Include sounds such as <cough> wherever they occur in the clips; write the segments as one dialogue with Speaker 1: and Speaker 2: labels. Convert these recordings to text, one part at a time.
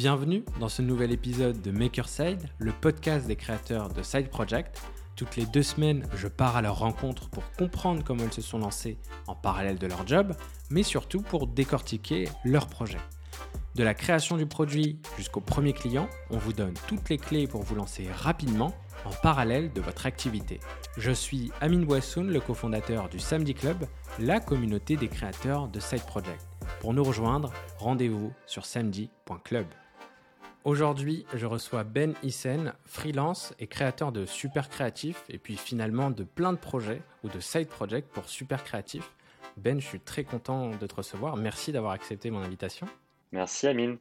Speaker 1: Bienvenue dans ce nouvel épisode de Makerside, le podcast des créateurs de Side Project. Toutes les deux semaines, je pars à leur rencontre pour comprendre comment ils se sont lancés en parallèle de leur job, mais surtout pour décortiquer leur projet. De la création du produit jusqu'au premier client, on vous donne toutes les clés pour vous lancer rapidement en parallèle de votre activité. Je suis Amine Boissoun, le cofondateur du Samedi Club, la communauté des créateurs de Side Project. Pour nous rejoindre, rendez-vous sur samedi.club. Aujourd'hui, je reçois Ben Hissen, freelance et créateur de Super Créatif et puis finalement de plein de projets ou de side projects pour Super Créatif. Ben, je suis très content de te recevoir. Merci d'avoir accepté mon invitation.
Speaker 2: Merci Amine.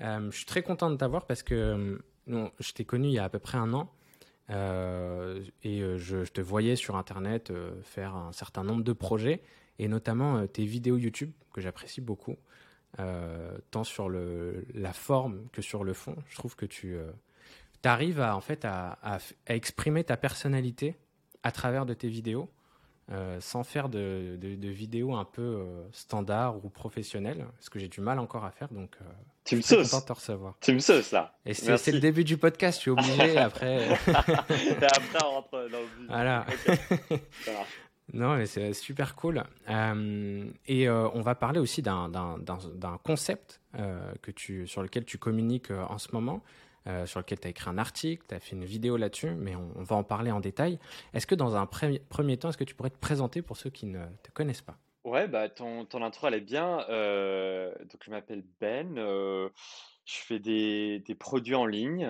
Speaker 1: Euh, je suis très content de t'avoir parce que non, je t'ai connu il y a à peu près un an euh, et euh, je, te voyais sur Internet faire un certain nombre de projets et notamment tes vidéos YouTube que j'apprécie beaucoup. Euh, tant sur le, la forme que sur le fond. Je trouve que tu euh, arrives à, en fait, à, à, exprimer ta personnalité à travers de tes vidéos. Euh, sans faire de, de, de, vidéos un peu standard ou professionnelles, ce que j'ai du mal encore à faire. Donc,
Speaker 2: tu me sauces.
Speaker 1: content de te recevoir.
Speaker 2: Tu me sauces là.
Speaker 1: Et c'est le début du podcast, je suis obligé <laughs> après.
Speaker 2: après, on rentre dans le.
Speaker 1: Voilà. Okay. Non, c'est super cool. Euh, et euh, on va parler aussi d'un concept euh, que tu, sur lequel tu communiques en ce moment, sur lequel tu as écrit un article, tu as fait une vidéo là-dessus, mais on, va en parler en détail. Est-ce que dans un premier, temps, est-ce que tu pourrais te présenter pour ceux qui ne te connaissent pas?
Speaker 2: Ouais, bah, ton, ton intro, elle est bien. donc, je m'appelle Ben. je fais des, produits en ligne.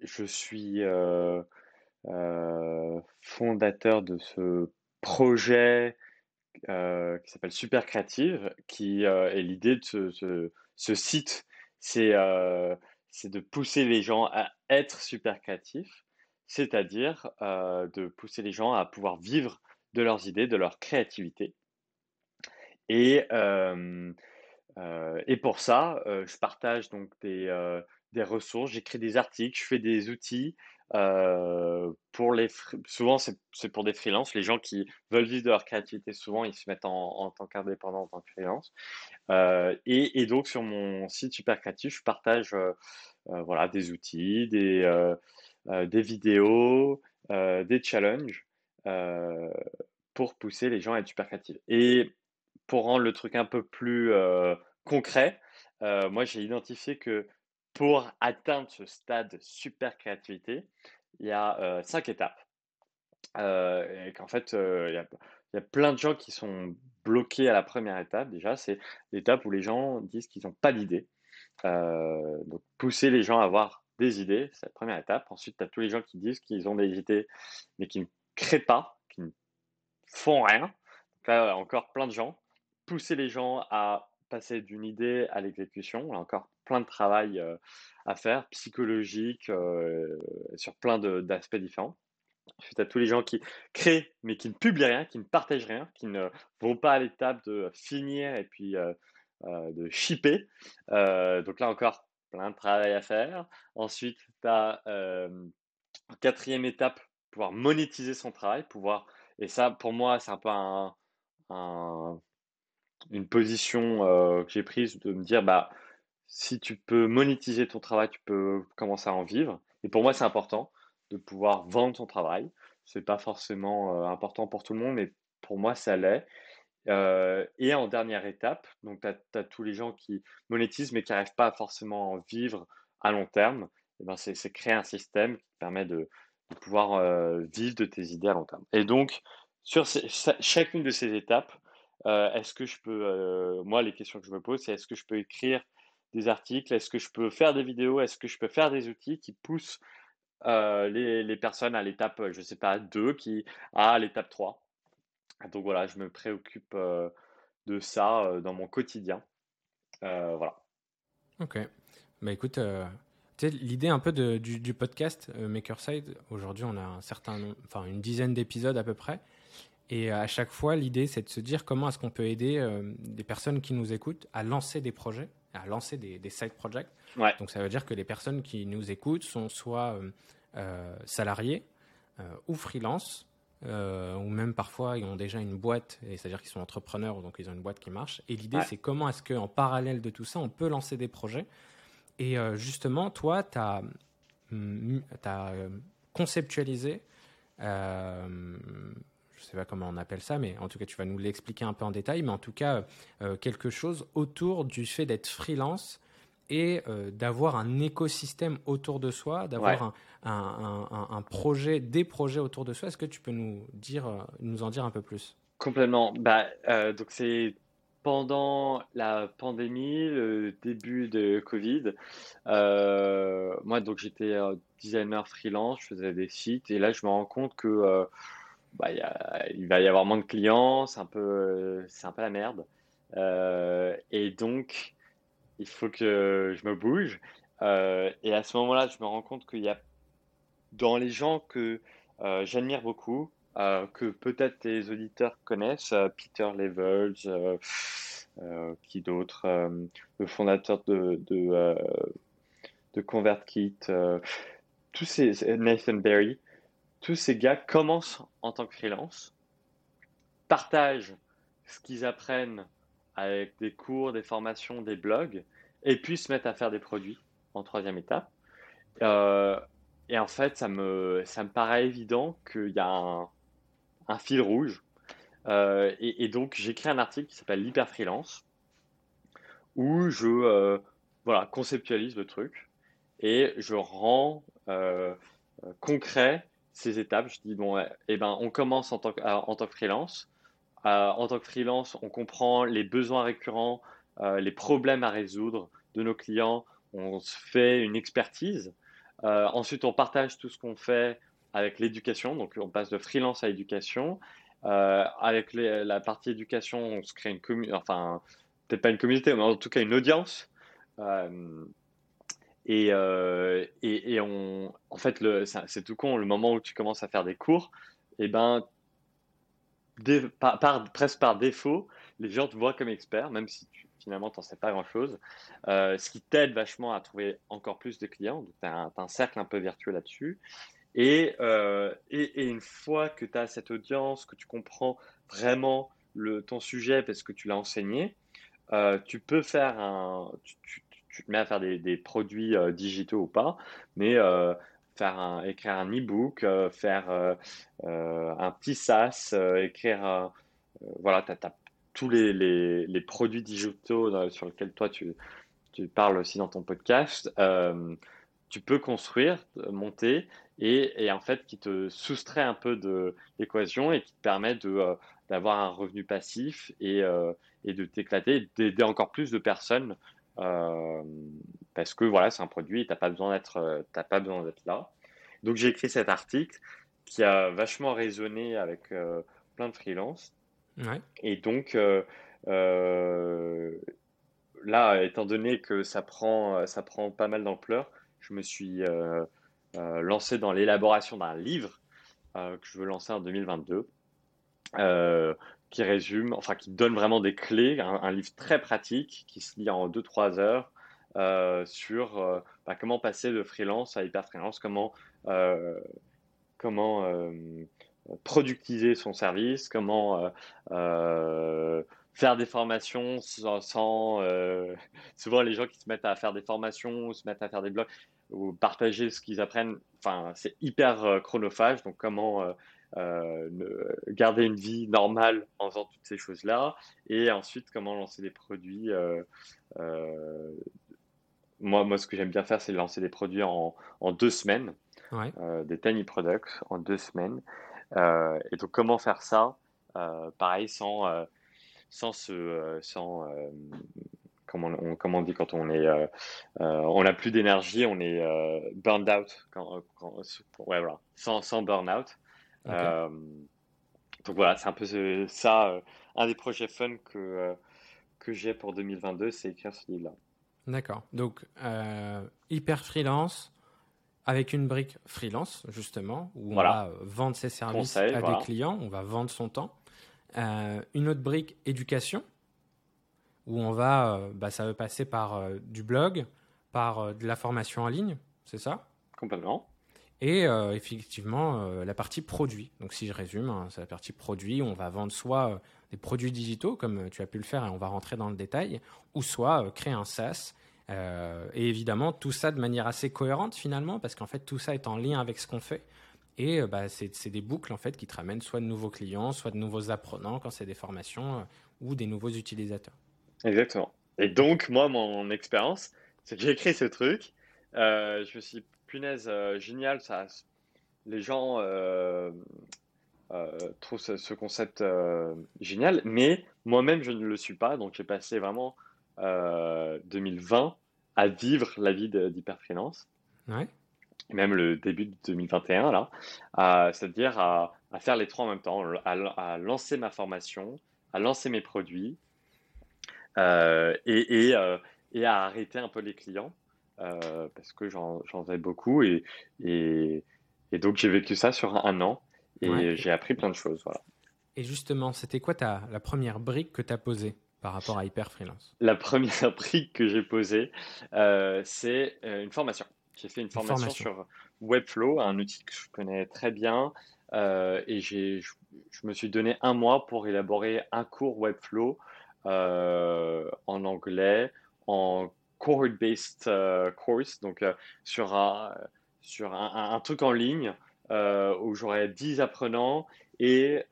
Speaker 2: je suis fondateur de ce projet euh, qui s'appelle Super Créative, qui euh, est l'idée de ce, site, c'est euh, de pousser les gens à être super créatifs, c'est-à-dire euh, de pousser les gens à pouvoir vivre de leurs idées, de leur créativité. Et, euh, pour ça, je partage donc des ressources, j'écris des articles, je fais des outils, pour les souvent c'est pour des freelances, les gens qui veulent vivre de leur créativité, souvent ils se mettent en, en tant qu'indépendant, en tant que freelance. Et, et, donc sur mon site super créatif, je partage voilà des outils, des des vidéos, des challenges pour pousser les gens à être super créatifs. Et pour rendre le truc un peu plus concret, moi j'ai identifié que pour atteindre ce stade super créativité, il y a cinq étapes. Euh, et qu'en fait, il, y a, il, y a, plein de gens qui sont bloqués à la première étape. Déjà, c'est l'étape où les gens disent qu'ils n'ont pas d'idée. donc, pousser les gens à avoir des idées, c'est la première étape. Ensuite, tu as tous les gens qui disent qu'ils ont des idées, mais qui ne créent pas, qui ne font rien. Donc là, encore plein de gens. Pousser les gens à passer d'une idée à l'exécution. On a encore plein de travail à faire, psychologique, sur plein d'aspects différents. Ensuite, à tous les gens qui créent, mais qui ne publient rien, qui ne partagent rien, qui ne vont pas à l'étape de finir et puis de shipper. Donc là encore, plein de travail à faire. Ensuite, tu as quatrième étape, pouvoir monétiser son travail, pouvoir, et ça pour moi, c'est un peu un une position euh, que j'ai prise de me dire bah si tu peux monétiser ton travail, tu peux commencer à en vivre. Et pour moi, c'est important de pouvoir vendre ton travail. C'est pas forcément euh, important pour tout le monde, mais pour moi, ça l'est. Euh, et en dernière étape, donc tu as, tous les gens qui monétisent mais qui n'arrivent pas forcément à en vivre à long terme. Et ben c'est créer un système qui permet de, pouvoir vivre de tes idées à long terme. Et donc, sur chacune de ces étapes, est-ce que je peux, euh, moi, les questions que je me pose, c'est est-ce que je peux écrire des articles, est-ce que je peux faire des vidéos, est-ce que je peux faire des outils qui poussent euh, les, les, personnes à l'étape, je sais pas, 2, qui à l'étape 3. Donc voilà, je me préoccupe de ça dans mon quotidien. voilà.
Speaker 1: Ok. Bah écoute, l'idée un peu de, du, du, podcast Makerside, aujourd'hui on a un certain, enfin une dizaine d'épisodes à peu près. Et à chaque fois, l'idée, c'est de se dire comment est-ce qu'on peut aider euh, des personnes qui nous écoutent à lancer des projets, à lancer des, des side projects.
Speaker 2: Ouais.
Speaker 1: Donc ça veut dire que les personnes qui nous écoutent sont soit euh, euh salariés euh, ou freelance, ou même parfois ils ont déjà une boîte, c'est-à-dire qu'ils sont entrepreneurs, donc ils ont une boîte qui marche. Et l'idée, c'est comment est-ce qu'en parallèle de tout ça, on peut lancer des projets. Et justement, toi, tu as, as, conceptualisé je ne sais pas comment on appelle ça, mais en tout cas, tu vas nous l'expliquer un peu en détail, mais en tout cas, euh, quelque chose autour du fait d'être freelance et euh, d'avoir un écosystème autour de soi, d'avoir un, projet, des projets autour de soi. Est-ce que tu peux nous, dire, euh, nous en dire un peu plus?
Speaker 2: Complètement. Bah, donc c'est pendant la pandémie, le début de Covid, moi donc j'étais designer freelance, je faisais des sites et là je me rends compte que bah, il va y avoir moins de clients, c'est un peu, c'est un peu la merde. Euh, et donc, il faut que je me bouge. Euh, et à ce moment-là, je me rends compte qu'il y a dans les gens que euh, j'admire beaucoup, que peut-être tes auditeurs connaissent, Peter Levels, qui d'autres, le fondateur de, de, de ConvertKit, tous ces, Nathan Berry tous ces gars commencent en tant que freelance, partagent ce qu'ils apprennent avec des cours, des formations, des blogs, et puis se mettent à faire des produits en troisième étape. Euh, et en fait, ça me, paraît évident qu'il y a un, fil rouge. Euh, et, donc, j'écris un article qui s'appelle l'hyper freelance, où je euh, voilà, conceptualise le truc et je rends concret ces étapes. Je dis, bon, eh ben, on commence en tant que, tant freelance. Euh, en tant que freelance, on comprend les besoins récurrents, euh, les problèmes à résoudre de nos clients. On se fait une expertise. Euh, ensuite, on partage tout ce qu'on fait avec l'éducation. Donc, on passe de freelance à éducation. avec la partie éducation, on se crée une communauté, enfin, peut-être pas une communauté, mais en tout cas une audience. Euh, et, on, en fait, c'est tout con, le moment où tu commences à faire des cours, et eh ben, presque par défaut, les gens te voient comme expert, même si finalement, tu n'en sais pas grand-chose. Euh, ce qui t'aide vachement à trouver encore plus de clients. Donc, tu as, un cercle un peu vertueux là-dessus. Euh, et, et, une fois que tu as cette audience, que tu comprends vraiment ton sujet parce que tu l'as enseigné, tu peux faire un. Te mets à faire des, produits euh, digitaux ou pas, mais euh, faire un, écrire un e-book, euh, faire un petit SaaS, écrire, voilà, tu as, tous les, produits digitaux sur lesquels toi tu, tu, parles aussi dans ton podcast, tu peux construire, monter, et, et, en fait qui te soustrait un peu de l'équation et qui te permet d'avoir un revenu passif et, et de t'éclater, d'aider encore plus de personnes parce que voilà, c'est un produit, tu n'as pas besoin d'être, euh, pas besoin d'être là. Donc j'ai écrit cet article qui a vachement résonné avec euh, plein de freelances. Et donc là, étant donné que ça prend, ça prend pas mal d'ampleur, je me suis lancé dans l'élaboration d'un livre que je veux lancer en 2022 qui résume, enfin qui donne vraiment des clés, un, livre très pratique qui se lit en 2-3 heures euh, sur euh, bah, comment passer de freelance à hyper freelance, comment, euh, comment productiser son service, comment faire des formations sans, <laughs> souvent les gens qui se mettent à faire des formations ou se mettent à faire des blogs ou partager ce qu'ils apprennent, enfin c'est hyper chronophage, donc comment garder une vie normale en faisant toutes ces choses-là, et ensuite comment lancer des produits. Euh, euh, moi, moi, ce que j'aime bien faire, c'est lancer des produits en, en deux semaines, des tiny products en deux semaines. et donc, comment faire ça Pareil, sans, sans se, sans comment on, comment on dit quand on est, on n'a plus d'énergie, on est burned out, quand, ouais, voilà, sans, sans burn out. Euh, donc voilà, c'est un peu ça, euh, un des projets fun que, euh, que j'ai pour 2022, c'est écrire ce livre-là.
Speaker 1: D'accord. Donc, hyper freelance, avec une brique freelance, justement, où on va vendre ses services à des clients, on va vendre son temps. une autre brique éducation, où on va, bah, ça va passer par du blog, par de la formation en ligne, c'est ça?
Speaker 2: Complètement.
Speaker 1: Et euh, effectivement, euh, la partie produit. Donc, si je résume, hein, c'est la partie produit. On va vendre soit euh, des produits digitaux, comme tu as pu le faire, et on va rentrer dans le détail, ou soit créer un SaaS. et évidemment, tout ça de manière assez cohérente finalement, parce qu'en fait, tout ça est en lien avec ce qu'on fait. Et bah, c'est des boucles en fait qui te ramènent soit de nouveaux clients, soit de nouveaux apprenants quand c'est des formations, ou des nouveaux utilisateurs.
Speaker 2: Exactement. Et donc, moi, mon expérience, c'est que j'ai créé ce truc. je me suis punaise, euh, génial, ça, les gens euh, euh, trouvent ce, concept génial, mais moi-même, je ne le suis pas. Donc, j'ai passé vraiment 2020 à vivre la vie d'hyperfreelance. Ouais. Même le début de 2021, là. C'est-à-dire à, faire les trois en même temps, à, lancer ma formation, à lancer mes produits et, et, à arrêter un peu les clients. Euh, parce que j'en faisais beaucoup et, et, donc j'ai vécu ça sur un an et j'ai appris plein de choses. Voilà.
Speaker 1: Et justement, c'était quoi ta, la première brique que tu as posée par rapport à Hyper Freelance?
Speaker 2: La première <laughs> brique que j'ai posée, euh, c'est euh, une formation. J'ai fait une formation, sur Webflow, un outil que je connais très bien. et je, je me suis donné un mois pour élaborer un cours Webflow en anglais, en cohort-based euh, course, donc euh, sur, un, sur un, truc en ligne euh, où j'aurais 10 apprenants et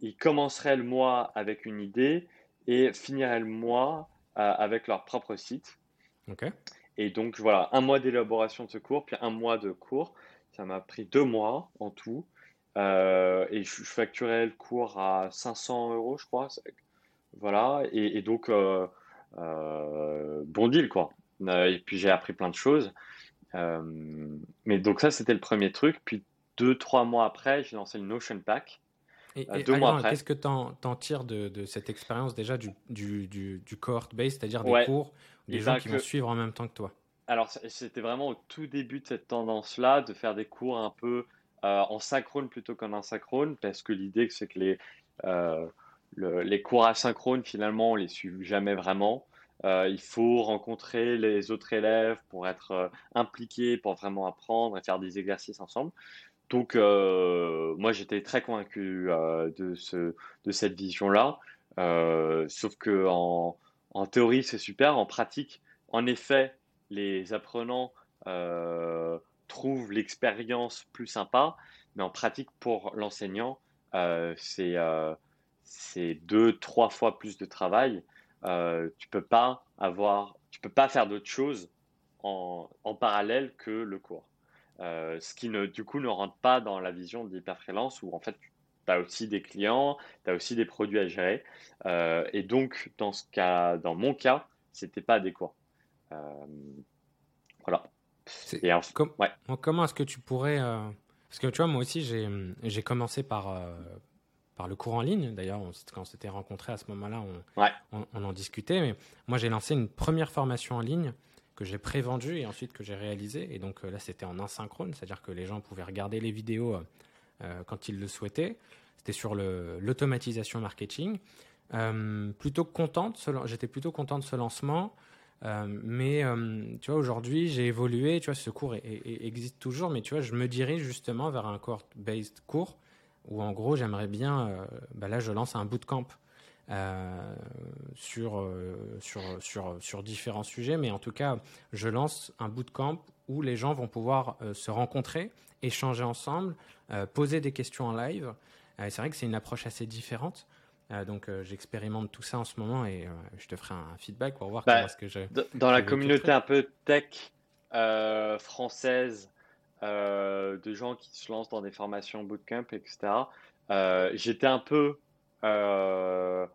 Speaker 2: ils commenceraient le mois avec une idée et finiraient le mois avec leur propre site. Et donc voilà, un mois d'élaboration de ce cours, puis un mois de cours. Ça m'a pris deux mois en tout. et je, facturais le cours à 500 euros, je crois. Voilà. Et, donc, euh, bon deal, quoi. Euh, et puis j'ai appris plein de choses. Euh, mais donc ça, c'était le premier truc. Puis deux, trois mois après, j'ai lancé le Notion Pack.
Speaker 1: Et, deux mois après. Qu'est-ce que tu en, tires de, cette expérience déjà du, du, du, cohort base, c'est-à-dire des cours, des gens qui vont suivre en même temps que toi?
Speaker 2: Alors, c'était vraiment au tout début de cette tendance-là, de faire des cours un peu en synchrone plutôt qu'en asynchrone, parce que l'idée, c'est que les, les cours asynchrones, finalement, on les suit jamais vraiment. Euh, il faut rencontrer les autres élèves pour être euh, impliqué, pour vraiment apprendre et faire des exercices ensemble. Donc, euh, moi, j'étais très convaincu de, ce, de cette vision-là. sauf que en, en théorie, c'est super. En pratique, en effet, les apprenants trouvent l'expérience plus sympa. Mais en pratique, pour l'enseignant, c'est c'est deux, trois fois plus de travail. Euh, tu peux pas avoir, tu peux pas faire d'autres choses en, en, parallèle que le cours. Euh, ce qui ne, du coup ne rentre pas dans la vision d'hyper-freelance où en fait tu as aussi des clients, tu as aussi des produits à gérer. Euh, et donc dans ce cas, dans mon cas, c'était pas adéquat. Voilà.
Speaker 1: Et ouais. Comment est-ce que tu pourrais parce que tu vois, moi aussi, j'ai commencé par, par le cours en ligne. D'ailleurs, quand on s'était rencontrés à ce moment-là, on, on, en discutait. Mais moi, j'ai lancé une première formation en ligne que j'ai pré-vendue et ensuite que j'ai réalisée. Et donc euh, là, c'était en asynchrone, c'est-à-dire que les gens pouvaient regarder les vidéos euh, euh, quand ils le souhaitaient. C'était sur l'automatisation marketing. plutôt contente, j'étais plutôt content de ce lancement. mais tu vois, aujourd'hui, j'ai évolué. Tu vois, ce cours existe toujours, mais tu vois, je me dirige justement vers un court-based cours où en gros j'aimerais bien, euh, bah là je lance un bootcamp euh, sur, euh, sur, sur, sur différents sujets, mais en tout cas je lance un bootcamp où les gens vont pouvoir se rencontrer, échanger ensemble, poser des questions en live. c'est vrai que c'est une approche assez différente. donc j'expérimente tout ça en ce moment et je te ferai un feedback pour voir bah, comment est-ce que je...
Speaker 2: Dans la communauté un peu tech française, euh, de gens qui se lancent dans des formations bootcamp, etc. Euh, j'étais un peu euh,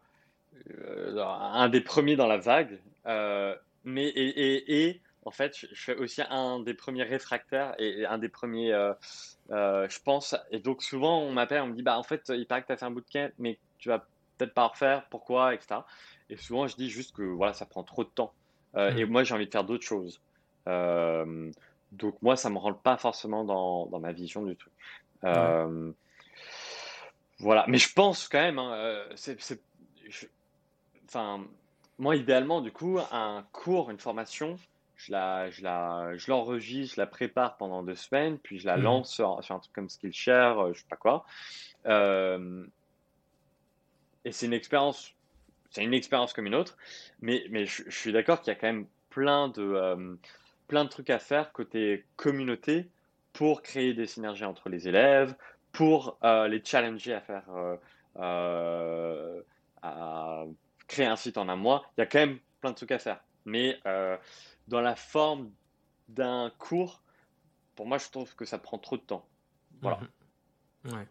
Speaker 2: un des premiers dans la vague, mais et, en fait, je, fais aussi un des premiers réfractaires et, un des premiers, je pense. Et donc souvent, on m'appelle, on me dit, bah en fait, il paraît que tu as fait un bootcamp, mais tu vas peut-être pas refaire, pourquoi, etc. Et souvent, je dis juste que voilà, ça prend trop de temps. Et mmh. moi, j'ai envie de faire d'autres choses. Donc moi, ça me rentre pas forcément dans, dans ma vision du truc. Euh, voilà, mais je pense quand même, hein, euh, c'est, enfin, moi idéalement du coup, un cours, une formation, je la, je la, je l'enregistre, je la prépare pendant deux semaines, puis je la
Speaker 1: Mhm.
Speaker 2: lance sur, sur un truc comme Skillshare, euh, je sais pas quoi. Euh, et c'est une expérience, c'est une expérience comme une autre, mais, mais je, je suis d'accord qu'il y a quand même plein de, euh, plein de trucs à faire côté communauté pour créer des synergies entre les élèves, pour euh, les challenger à faire, euh, euh, à créer un site en un mois. Il y a quand même plein de trucs à faire, mais dans la forme d'un cours, pour moi, je trouve que ça prend trop de temps. Voilà.
Speaker 1: Mhm. Ouais.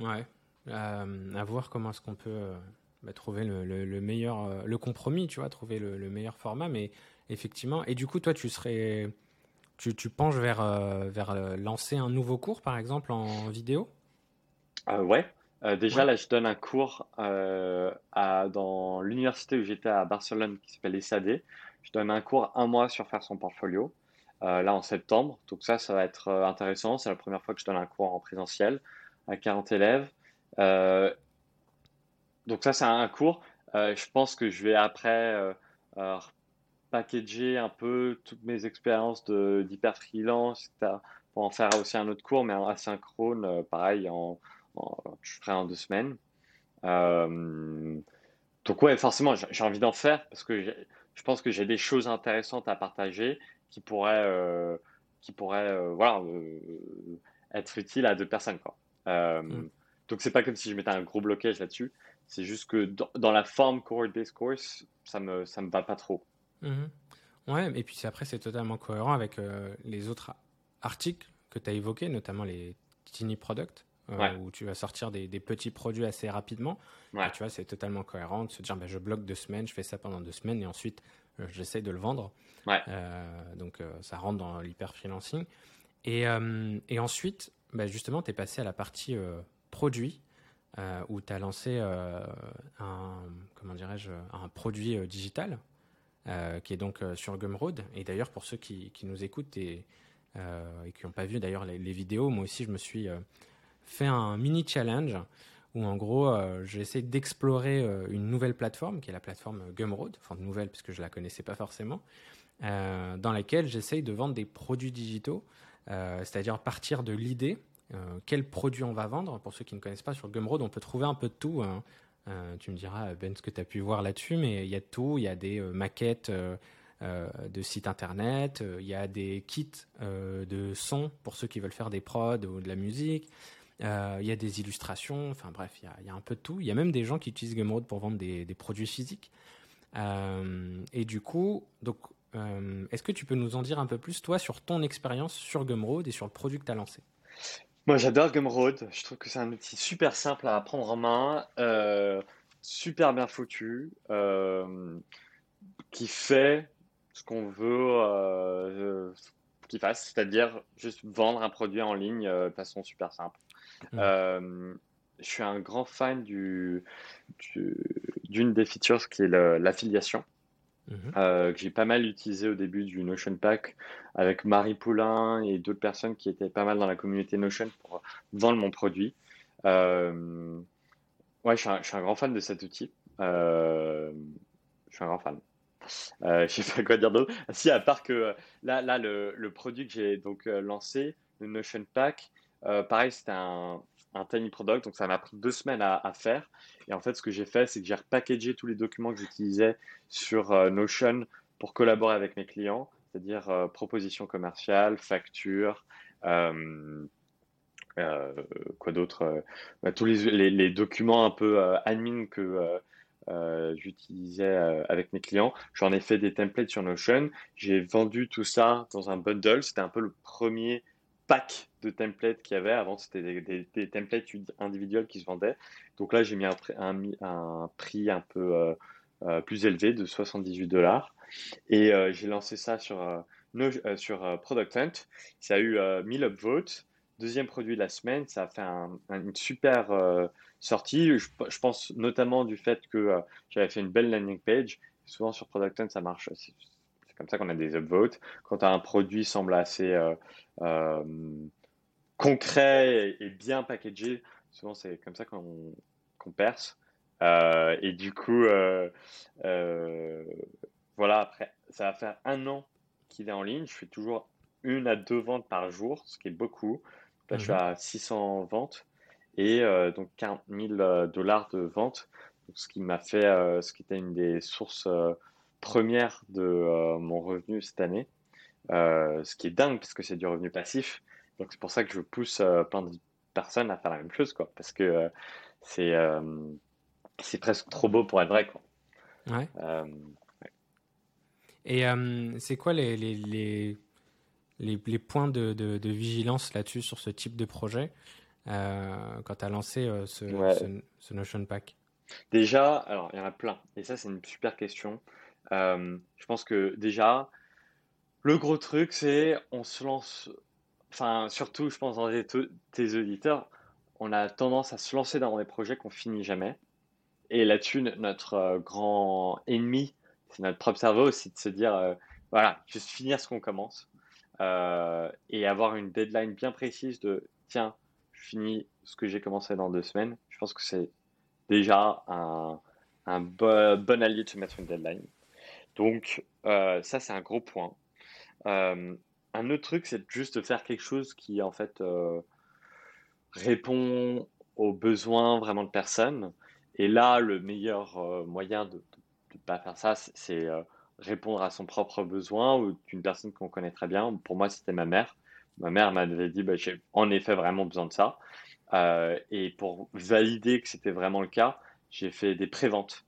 Speaker 1: Ouais. À voir comment est-ce qu'on peut bah, trouver le, le- le meilleur, le compromis, tu vois, trouver le, le meilleur format. Mais effectivement, et du coup, toi, tu serais, tu, tu penches vers, euh, vers euh, lancer un nouveau cours, par exemple, en vidéo?
Speaker 2: Euh, ouais. Déjà,
Speaker 1: Ouais.
Speaker 2: là, je donne un cours à, dans l'université où j'étais à Barcelone qui s'appelle ESAD. Je donne un cours un mois sur faire son portfolio, euh, là en septembre. Donc ça, ça va être euh, intéressant. C'est la première fois que je donne un cours en présentiel à 40 élèves. Euh, donc ça, c'est un cours. Euh, je pense que je vais après packager un peu toutes mes expériences d'hyper freelance, pour en faire aussi un autre cours, mais en asynchrone, euh, pareil, en, en- je ferai en deux semaines. Euh, donc ouais, forcément, j'ai envie d'en faire parce que je pense que j'ai des choses intéressantes à partager qui pourraient, euh, qui pourraient, euh, voilà, être utiles à deux personnes, quoi.
Speaker 1: Mm.
Speaker 2: donc c'est pas comme si je mettais un gros blocage là-dessus. C'est juste que dans, dans la forme cohort-based course, ça me, ça me va pas trop.
Speaker 1: Mhm. Ouais, et puis après, c'est totalement cohérent avec euh, les autres articles que tu as évoqués, notamment les tiny products, euh,
Speaker 2: Ouais.
Speaker 1: où tu vas sortir des, des petits produits assez rapidement.
Speaker 2: Ouais.
Speaker 1: Et tu vois, c'est totalement cohérent de se dire, bah, je bloque deux semaines, je fais ça pendant deux semaines, et ensuite, euh, j'essaie de le vendre.
Speaker 2: Ouais.
Speaker 1: Euh, donc, ça rentre dans l'hyper-freelancing. Et, et ensuite, bah, justement, tu es passé à la partie produit, où tu as lancé un, comment dirais-je, un produit digital euh, qui est donc euh, sur Gumroad. Et d'ailleurs, pour ceux qui, nous écoutent et, euh, et qui n'ont pas vu d'ailleurs les, vidéos, moi aussi, je me suis fait un mini challenge où en gros, j'ai essayé d'explorer une nouvelle plateforme qui est la plateforme Gumroad, enfin nouvelle puisque je la connaissais pas forcément, dans laquelle j'essaye de vendre des produits digitaux, c'est-à-dire partir de l'idée quel produit on va vendre. Pour ceux qui ne connaissent pas, sur Gumroad, on peut trouver un peu de tout. hein. Euh, tu me diras, Ben, ce que tu as pu voir là-dessus, mais il y a tout. Il y a des euh, maquettes euh, de sites internet, il y a des kits de son pour ceux qui veulent faire des prods ou de la musique. Il y a des illustrations, enfin bref, il y, a, un peu de tout. Il y a même des gens qui utilisent Gumroad pour vendre des, des produits physiques. Et du coup, donc, est-ce que tu peux nous en dire un peu plus, toi, sur ton expérience sur Gumroad et sur le produit que tu as lancé?
Speaker 2: Moi, j'adore Gumroad. Je trouve que c'est un outil super simple à prendre en main, euh, super bien foutu, euh, qui fait ce qu'on veut euh, qu'il fasse, c'est-à-dire juste vendre un produit en ligne euh, de façon super simple.
Speaker 1: Mm.
Speaker 2: Euh, je suis un grand fan du, du- d'une des features qui est l'affiliation.
Speaker 1: Mhm.
Speaker 2: euh, que j'ai pas mal utilisé au début du Notion Pack avec Marie Poulain et d'autres personnes qui étaient pas mal dans la communauté Notion pour vendre mon produit. Euh, ouais, je suis, un, grand fan de cet outil. Euh, je suis un grand fan. Je sais pas quoi dire d'autre. Ah, Si, à part que là, là le, le produit que j'ai donc lancé, le Notion Pack, pareil, c'était un, un tiny product, donc ça m'a pris deux semaines à, faire. Et en fait, ce que j'ai fait, c'est que j'ai repackagé tous les documents que j'utilisais sur euh, Notion pour collaborer avec mes clients, c'est-à-dire euh, propositions commerciales, factures, euh, euh, quoi d'autre, bah, tous les, documents un peu admin que j'utilisais avec mes clients. J'en ai fait des templates sur Notion. J'ai vendu tout ça dans un bundle. C'était un peu le premier pack de templates qu'il y avait. Avant, c'était des, templates individuels qui se vendaient. Donc là, j'ai mis un, prix- un peu euh, euh, plus élevé de 78 dollars. Et euh, j'ai lancé ça sur, No- sur Product Hunt. Ça a eu euh, 1000 upvotes. Deuxième produit de la semaine, ça a fait un- un- une super sortie. Je, je pense notamment du fait que j'avais fait une belle landing page. Souvent sur Product Hunt, ça marche. Comme ça qu'on a des upvotes. Quand un produit semble assez euh, euh, concret et, et bien packagé, souvent c'est comme ça qu'on perce. Euh, et du coup, voilà, après, ça va faire un an qu'il est en ligne. Je fais toujours une à deux ventes par jour, ce qui est beaucoup. Là, je suis
Speaker 1: Mhm.
Speaker 2: à 600 ventes et donc 40 000 euh, dollars de ventes. Ce qui m'a fait, ce qui était une des sources premières de euh, mon revenu cette année. Euh, ce qui est dingue parce que c'est du revenu passif. Donc c'est pour ça que je pousse euh, plein de personnes à faire la même chose, quoi. Parce que c'est c'est presque trop beau pour être vrai, quoi.
Speaker 1: Ouais. Et c'est quoi les, les, les, les, les points de, de, de vigilance là-dessus sur ce type de projet quand tu as lancé ce,
Speaker 2: Ouais.
Speaker 1: ce, ce Notion Pack?
Speaker 2: Déjà, alors il y en a plein. Et ça, c'est une super question. Euh, je pense que déjà, le gros truc, c'est on se lance. Enfin, surtout, je pense dans tes, auditeurs, on a tendance à se lancer dans des projets qu'on finit jamais. Et là-dessus, no- notre euh, grand ennemi, c'est notre propre cerveau, c'est de se dire, euh, voilà, juste finir ce qu'on commence euh, et avoir une deadline bien précise de, tiens, je finis ce que j'ai commencé dans deux semaines. Je pense que c'est déjà un, un bo- bon allié de se mettre une deadline. Donc, euh, ça, c'est un gros point. Euh, un autre truc, c'est juste de faire quelque chose qui, en fait, euh, répond aux besoins vraiment de personnes. Et là, le meilleur moyen de ne pas faire ça, c'est répondre à son propre besoin ou d'une personne qu'on connaît très bien. Pour moi, c'était ma mère. Ma mère m'avait dit, bah, j'ai en effet vraiment besoin de ça. Et pour valider que c'était vraiment le cas, j'ai fait des préventes.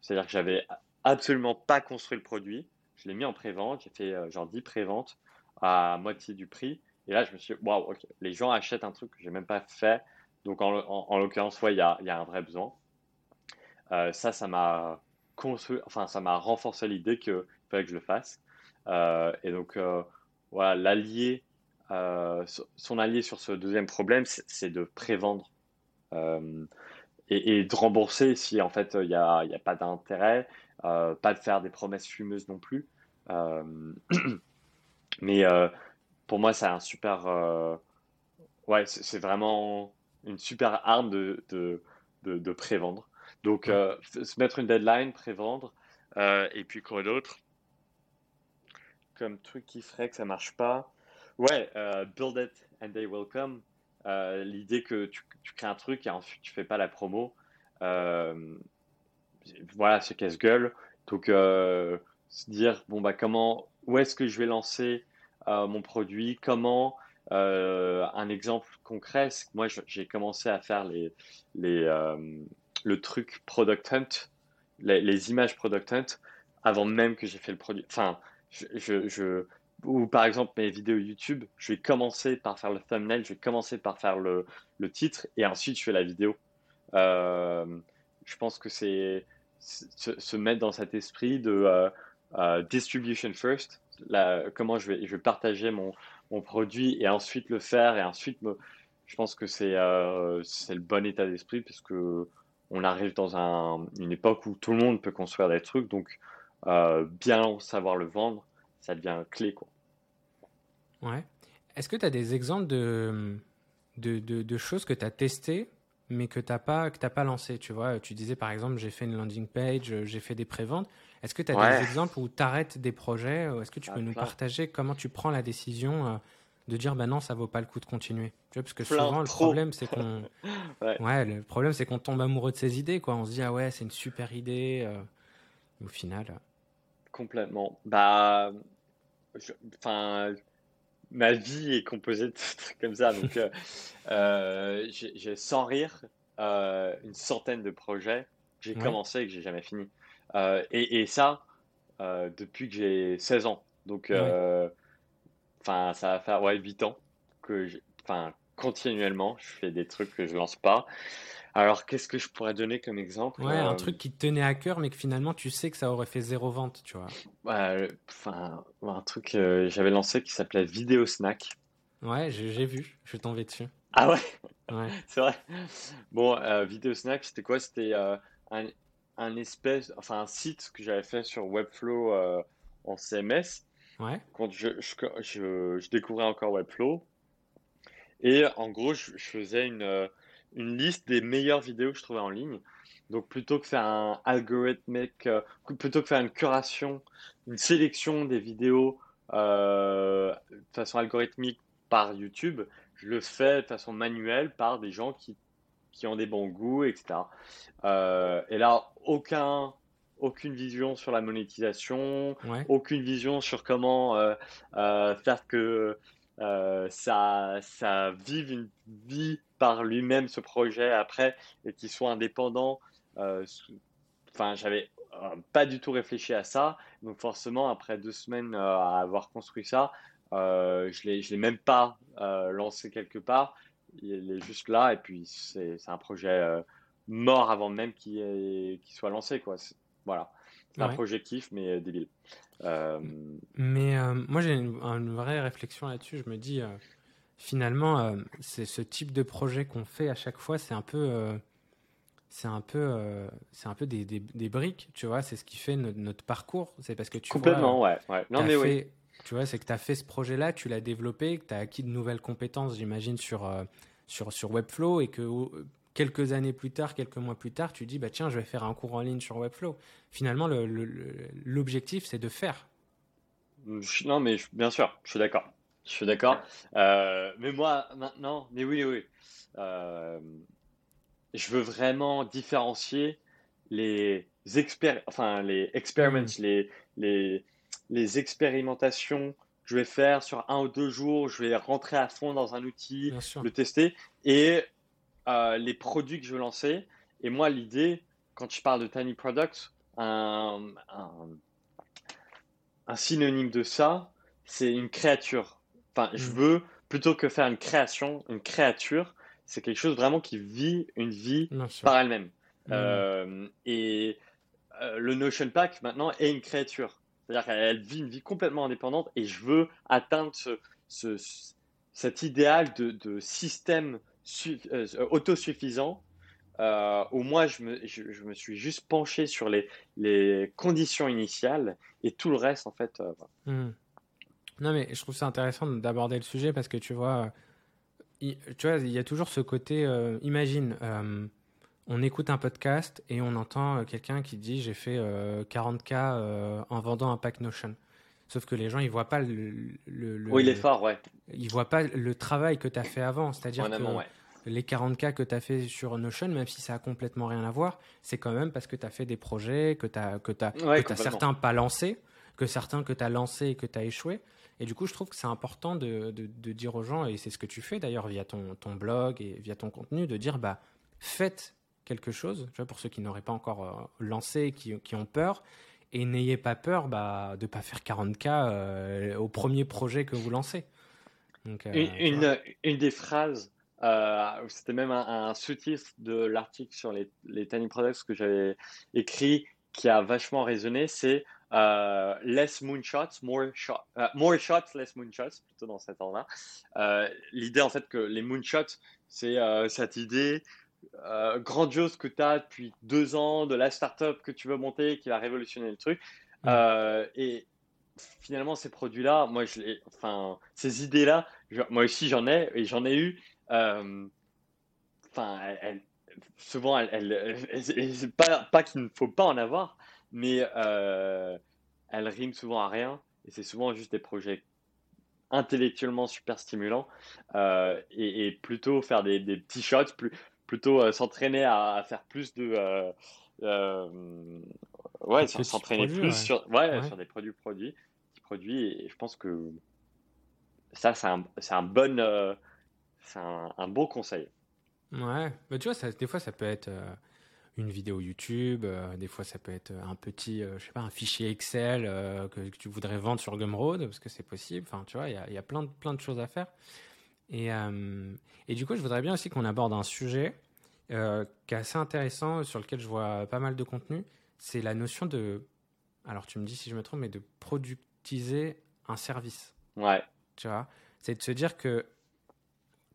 Speaker 2: C'est-à-dire que j'avais absolument pas construit le produit. Je l'ai mis en prévente. J'ai fait euh, genre 10 préventes à moitié du prix. Et là, je me suis dit, waouh, les gens achètent un truc que j'ai même pas fait. Donc, en, en, en l'occurrence, ouais, il y a, un vrai besoin. Euh, ça, ça m'a construit, enfin, ça m'a renforcé l'idée qu'il fallait que je le fasse. Euh, et donc, voilà, l'allié, son allié sur ce deuxième problème, c'est de prévendre et, et de rembourser si en fait il n'y y a pas d'intérêt, euh, pas de faire des promesses fumeuses non plus. Euh, <clears throat> mais euh, pour moi, c'est un super, ouais, c'est vraiment une super arme de, de, de, prévendre. Donc, se mettre une deadline, prévendre, et puis quoi d'autre? Comme truc qui ferait que ça marche pas. Ouais, build it and they will come. L'idée que tu, tu crées un truc et ensuite tu fais pas la promo. Voilà, c'est casse-gueule. Donc, euh, se dire, bon, bah, comment, où est-ce que je vais lancer euh, mon produit? Comment, euh, un exemple concret, c'est que moi, j'ai commencé à faire les, les, le truc Product Hunt, les, images Product Hunt, avant même que j'ai fait le produit. Enfin, je, je, ou par exemple mes vidéos YouTube, je vais commencer par faire le thumbnail, je vais commencer par faire le, le titre et ensuite je fais la vidéo. Je pense que c'est se, mettre dans cet esprit de euh, euh, distribution first, comment je vais, partager mon, produit et ensuite le faire et ensuite je pense que c'est euh, c'est le bon état d'esprit parce que on arrive dans un, une époque où tout le monde peut construire des trucs, donc bien savoir le vendre, ça devient clé quoi.
Speaker 1: Ouais. Est-ce que tu as des exemples de, de choses que tu as testées, mais que tu n'as pas, que t'as pas lancé Tu vois, tu disais par exemple, j'ai fait une landing page, euh, j'ai fait des préventes. Est-ce que tu as
Speaker 2: Ouais.
Speaker 1: des exemples où tu arrêtes des projets ou Est-ce que tu
Speaker 2: Ah,
Speaker 1: peux nous
Speaker 2: plein.
Speaker 1: partager comment tu prends la décision euh, de dire bah non, ça vaut pas le coup de continuer? Tu vois, parce que
Speaker 2: Plein,
Speaker 1: souvent, le
Speaker 2: trop.
Speaker 1: problème, c'est qu'on <laughs>
Speaker 2: Ouais.
Speaker 1: ouais, le problème, c'est qu'on tombe amoureux de ses idées. Quoi. On se dit, ah ouais, c'est une super idée. euh, au final, euh,
Speaker 2: Complètement. Bah, enfin, ma vie est composée de <laughs> trucs comme ça. Donc, euh, euh, j'ai sans rire euh, une centaine de projets que j'ai
Speaker 1: Ouais.
Speaker 2: commencé et que j'ai jamais fini. Euh, et, et ça, depuis que j'ai 16 ans. Donc,
Speaker 1: Ouais.
Speaker 2: enfin, ça va faire ouais, 8 ans que, je- enfin, continuellement, je fais des trucs que je lance pas. Alors, qu'est-ce que je pourrais donner comme exemple?
Speaker 1: ouais, un
Speaker 2: Euh,
Speaker 1: truc qui te tenait à cœur, mais que finalement, tu sais que ça aurait fait zéro vente, tu vois.
Speaker 2: Ouais, enfin, un truc que j'avais lancé qui s'appelait Vidéo Snack.
Speaker 1: Ouais, j'ai vu, je suis tombé dessus.
Speaker 2: Ah ouais,
Speaker 1: Ouais, <laughs>
Speaker 2: c'est vrai. Bon, euh, Vidéo Snack, c'était quoi? C'était euh, un, un espèce, enfin un site que j'avais fait sur Webflow euh, en CMS
Speaker 1: ouais,
Speaker 2: quand je, je, je- je découvrais encore Webflow. Et en gros, je, je faisais une, euh, une liste des meilleures vidéos que je trouvais en ligne. Donc plutôt que faire un algorithmique, euh, plutôt que faire une curation une sélection des vidéos de façon algorithmique par YouTube, je le fais de façon manuelle par des gens qui, qui ont des bons goûts, etc. et là, aucun aucune vision sur la monétisation, aucune vision sur comment euh, euh, faire que euh, ça, ça vive une vie par lui-même ce projet après et qu'il soit indépendant. Enfin, j'avais pas du tout réfléchi à ça. Donc forcément, après deux semaines à avoir construit ça, je ne l'ai même pas lancé quelque part. Il est juste là et puis c'est un projet mort avant même qu'il soit lancé. Quoi. Voilà. C'est un projectif, mais euh, débile. Euh,
Speaker 1: mais euh, moi, j'ai une, vraie réflexion là-dessus. Je me dis, finalement, c'est ce type de projet qu'on fait à chaque fois, c'est un peu. c'est un peu, c'est un peu des, des, briques, tu vois. C'est ce qui fait notre, parcours. C'est parce que tu
Speaker 2: complètement, ouais, ouais. Non mais oui.
Speaker 1: Tu vois, c'est que tu as fait ce projet-là, tu l'as développé, que tu as acquis de nouvelles compétences, j'imagine, sur, sur, sur Webflow et que quelques années plus tard, quelques mois plus tard, tu dis bah tiens, je vais faire un cours en ligne sur Webflow. Finalement, l'objectif c'est de faire.
Speaker 2: Non, mais bien sûr, je suis d'accord. Je suis d'accord. Euh, mais moi, maintenant, mais oui, oui. Euh, je veux vraiment différencier les expér enfin les experiments, mm. les, les, les expérimentations que je vais faire sur un ou deux jours. Je vais rentrer à fond dans un outil, le tester, et euh, les produits que je veux lancer. Et moi, l'idée, quand je parle de Tiny Products, un, synonyme de ça, c'est une créature. Enfin, je mm. veux, plutôt que faire une création, une créature, c'est quelque chose vraiment qui vit une vie par elle-même. Mm. Euh, et euh, le Notion Pack, maintenant, est une créature. C'est-à-dire qu'elle vit une vie complètement indépendante et je veux atteindre ce, cet idéal de, de système euh, autosuffisant, euh, où moi je me, suis juste penché sur les, conditions initiales et tout le reste en fait. Euh,
Speaker 1: hmm. Non mais je trouve ça intéressant d'aborder le sujet parce que tu vois, tu vois, il y a toujours ce côté. imagine, on écoute un podcast et on entend quelqu'un qui dit j'ai fait 40K en vendant un pack Notion. Sauf que les gens, ils voient pas le. le,
Speaker 2: oui, est fort, ouais.
Speaker 1: Ils voient pas le travail que tu as fait avant. C'est-à-dire que les 40K que tu as fait sur Notion, même si ça a complètement rien à voir, c'est quand même parce que tu as fait des projets, que tu as, que as, as certains pas lancés, que certains que tu as lancés et que tu as échoué. Et du coup, je trouve que c'est important de, de, dire aux gens, et c'est ce que tu fais d'ailleurs via ton, ton blog et via ton contenu, de dire bah, faites quelque chose, tu vois, pour ceux qui n'auraient pas encore euh, lancé, qui, qui ont peur, et n'ayez pas peur bah, de ne pas faire 40K euh, au premier projet que vous lancez.
Speaker 2: Donc, euh, une, une, des phrases, euh, c'était même un, sous-titre de l'article sur les, les, Tiny Products que j'avais écrit qui a vachement résonné, c'est less moonshots, more, shot, more shots, less moonshots, plutôt dans cet ordre-là. L'idée en fait que les moonshots, c'est cette idée euh, grandiose que tu as depuis deux ans, de la startup que tu veux monter, qui va révolutionner le truc. Mm. Euh, et finalement, ces produits-là, moi, je les, enfin, ces idées-là, moi aussi, j'en ai et j'en ai eu. Euh, enfin, souvent, elles, pas, pas qu'il ne faut pas en avoir, mais elles riment souvent à rien. Et c'est souvent juste des projets intellectuellement super stimulants et, plutôt faire des, des petits shots, plus, plutôt euh, s'entraîner à, faire plus de. Euh, euh, ouais, s'entraîner plus sur, ouais, sur des produits produits, produits. Et je pense que ça, c'est un, un, bon, c'est un, bon conseil.
Speaker 1: Ouais, bah, tu vois, ça, des fois, ça peut être une vidéo YouTube, des fois, ça peut être un petit, je sais pas, un fichier Excel que, tu voudrais vendre sur Gumroad, parce que c'est possible. Enfin, tu vois, il y a, y a, plein, de, plein de choses à faire. Et, et du coup, je voudrais bien aussi qu'on aborde un sujet euh, qui est assez intéressant, sur lequel je vois pas mal de contenu. C'est la notion de, alors tu me dis si je me trompe, mais de productiser un service.
Speaker 2: Ouais.
Speaker 1: Tu vois, c'est de se dire que